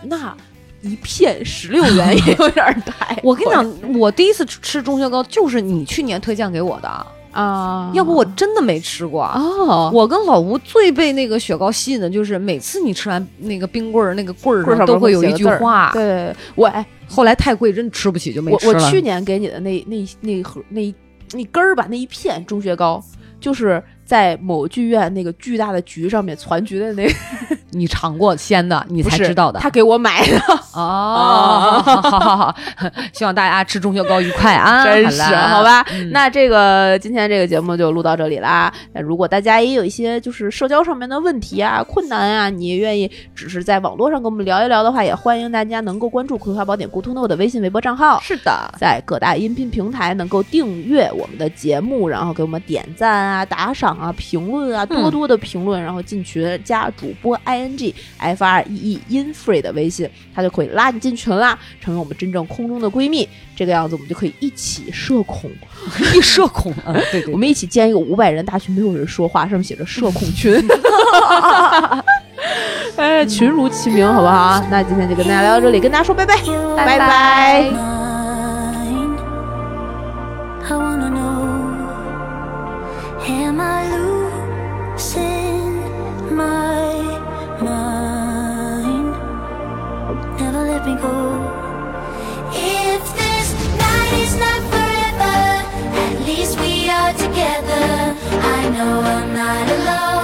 那一片十六元也有点儿太 *laughs* 我跟你讲，我第一次吃钟薛糕就是你去年推荐给我的，啊，要不我真的没吃过。哦，我跟老吴最被那个雪糕吸引的就是每次你吃完那个冰棍儿，那个棍儿棍上都会有一句话。对，我哎，后来太贵，真吃不起就没我吃了。我去年给你的那那那一盒那一那根儿吧，那一片钟薛糕，就是在某剧院那个巨大的局上面攒局的那个，*laughs* 你尝过鲜的，*laughs* 你才知道的。他给我买的，*laughs* 哦，好好好好，希望大家吃中秋糕愉快啊！真是好好吧。嗯那这个今天这个节目就录到这里啦。那如果大家也有一些就是社交上面的问题啊、困难啊，你也愿意只是在网络上跟我们聊一聊的话，也欢迎大家能够关注《葵花宝典》to Know 的微信、微博账号。是的，在各大音频平台能够订阅我们的节目，然后给我们点赞啊、打赏啊、评论啊，多多的评论，然后进群加主播 i n g f r e e in free 的微信，他就可以拉你进群啦，成为我们真正空中的闺蜜。这个样子，我们就可以一起社恐，*laughs* 一社恐，啊，对对我们一起建一个五百人大群，没有人说话，上面写着社恐群。*laughs* *laughs* 哎，群如其名，好不好？那今天就跟大家聊到这里，跟大家说拜拜，拜拜。Mine. I wanna know, know I'm not alone.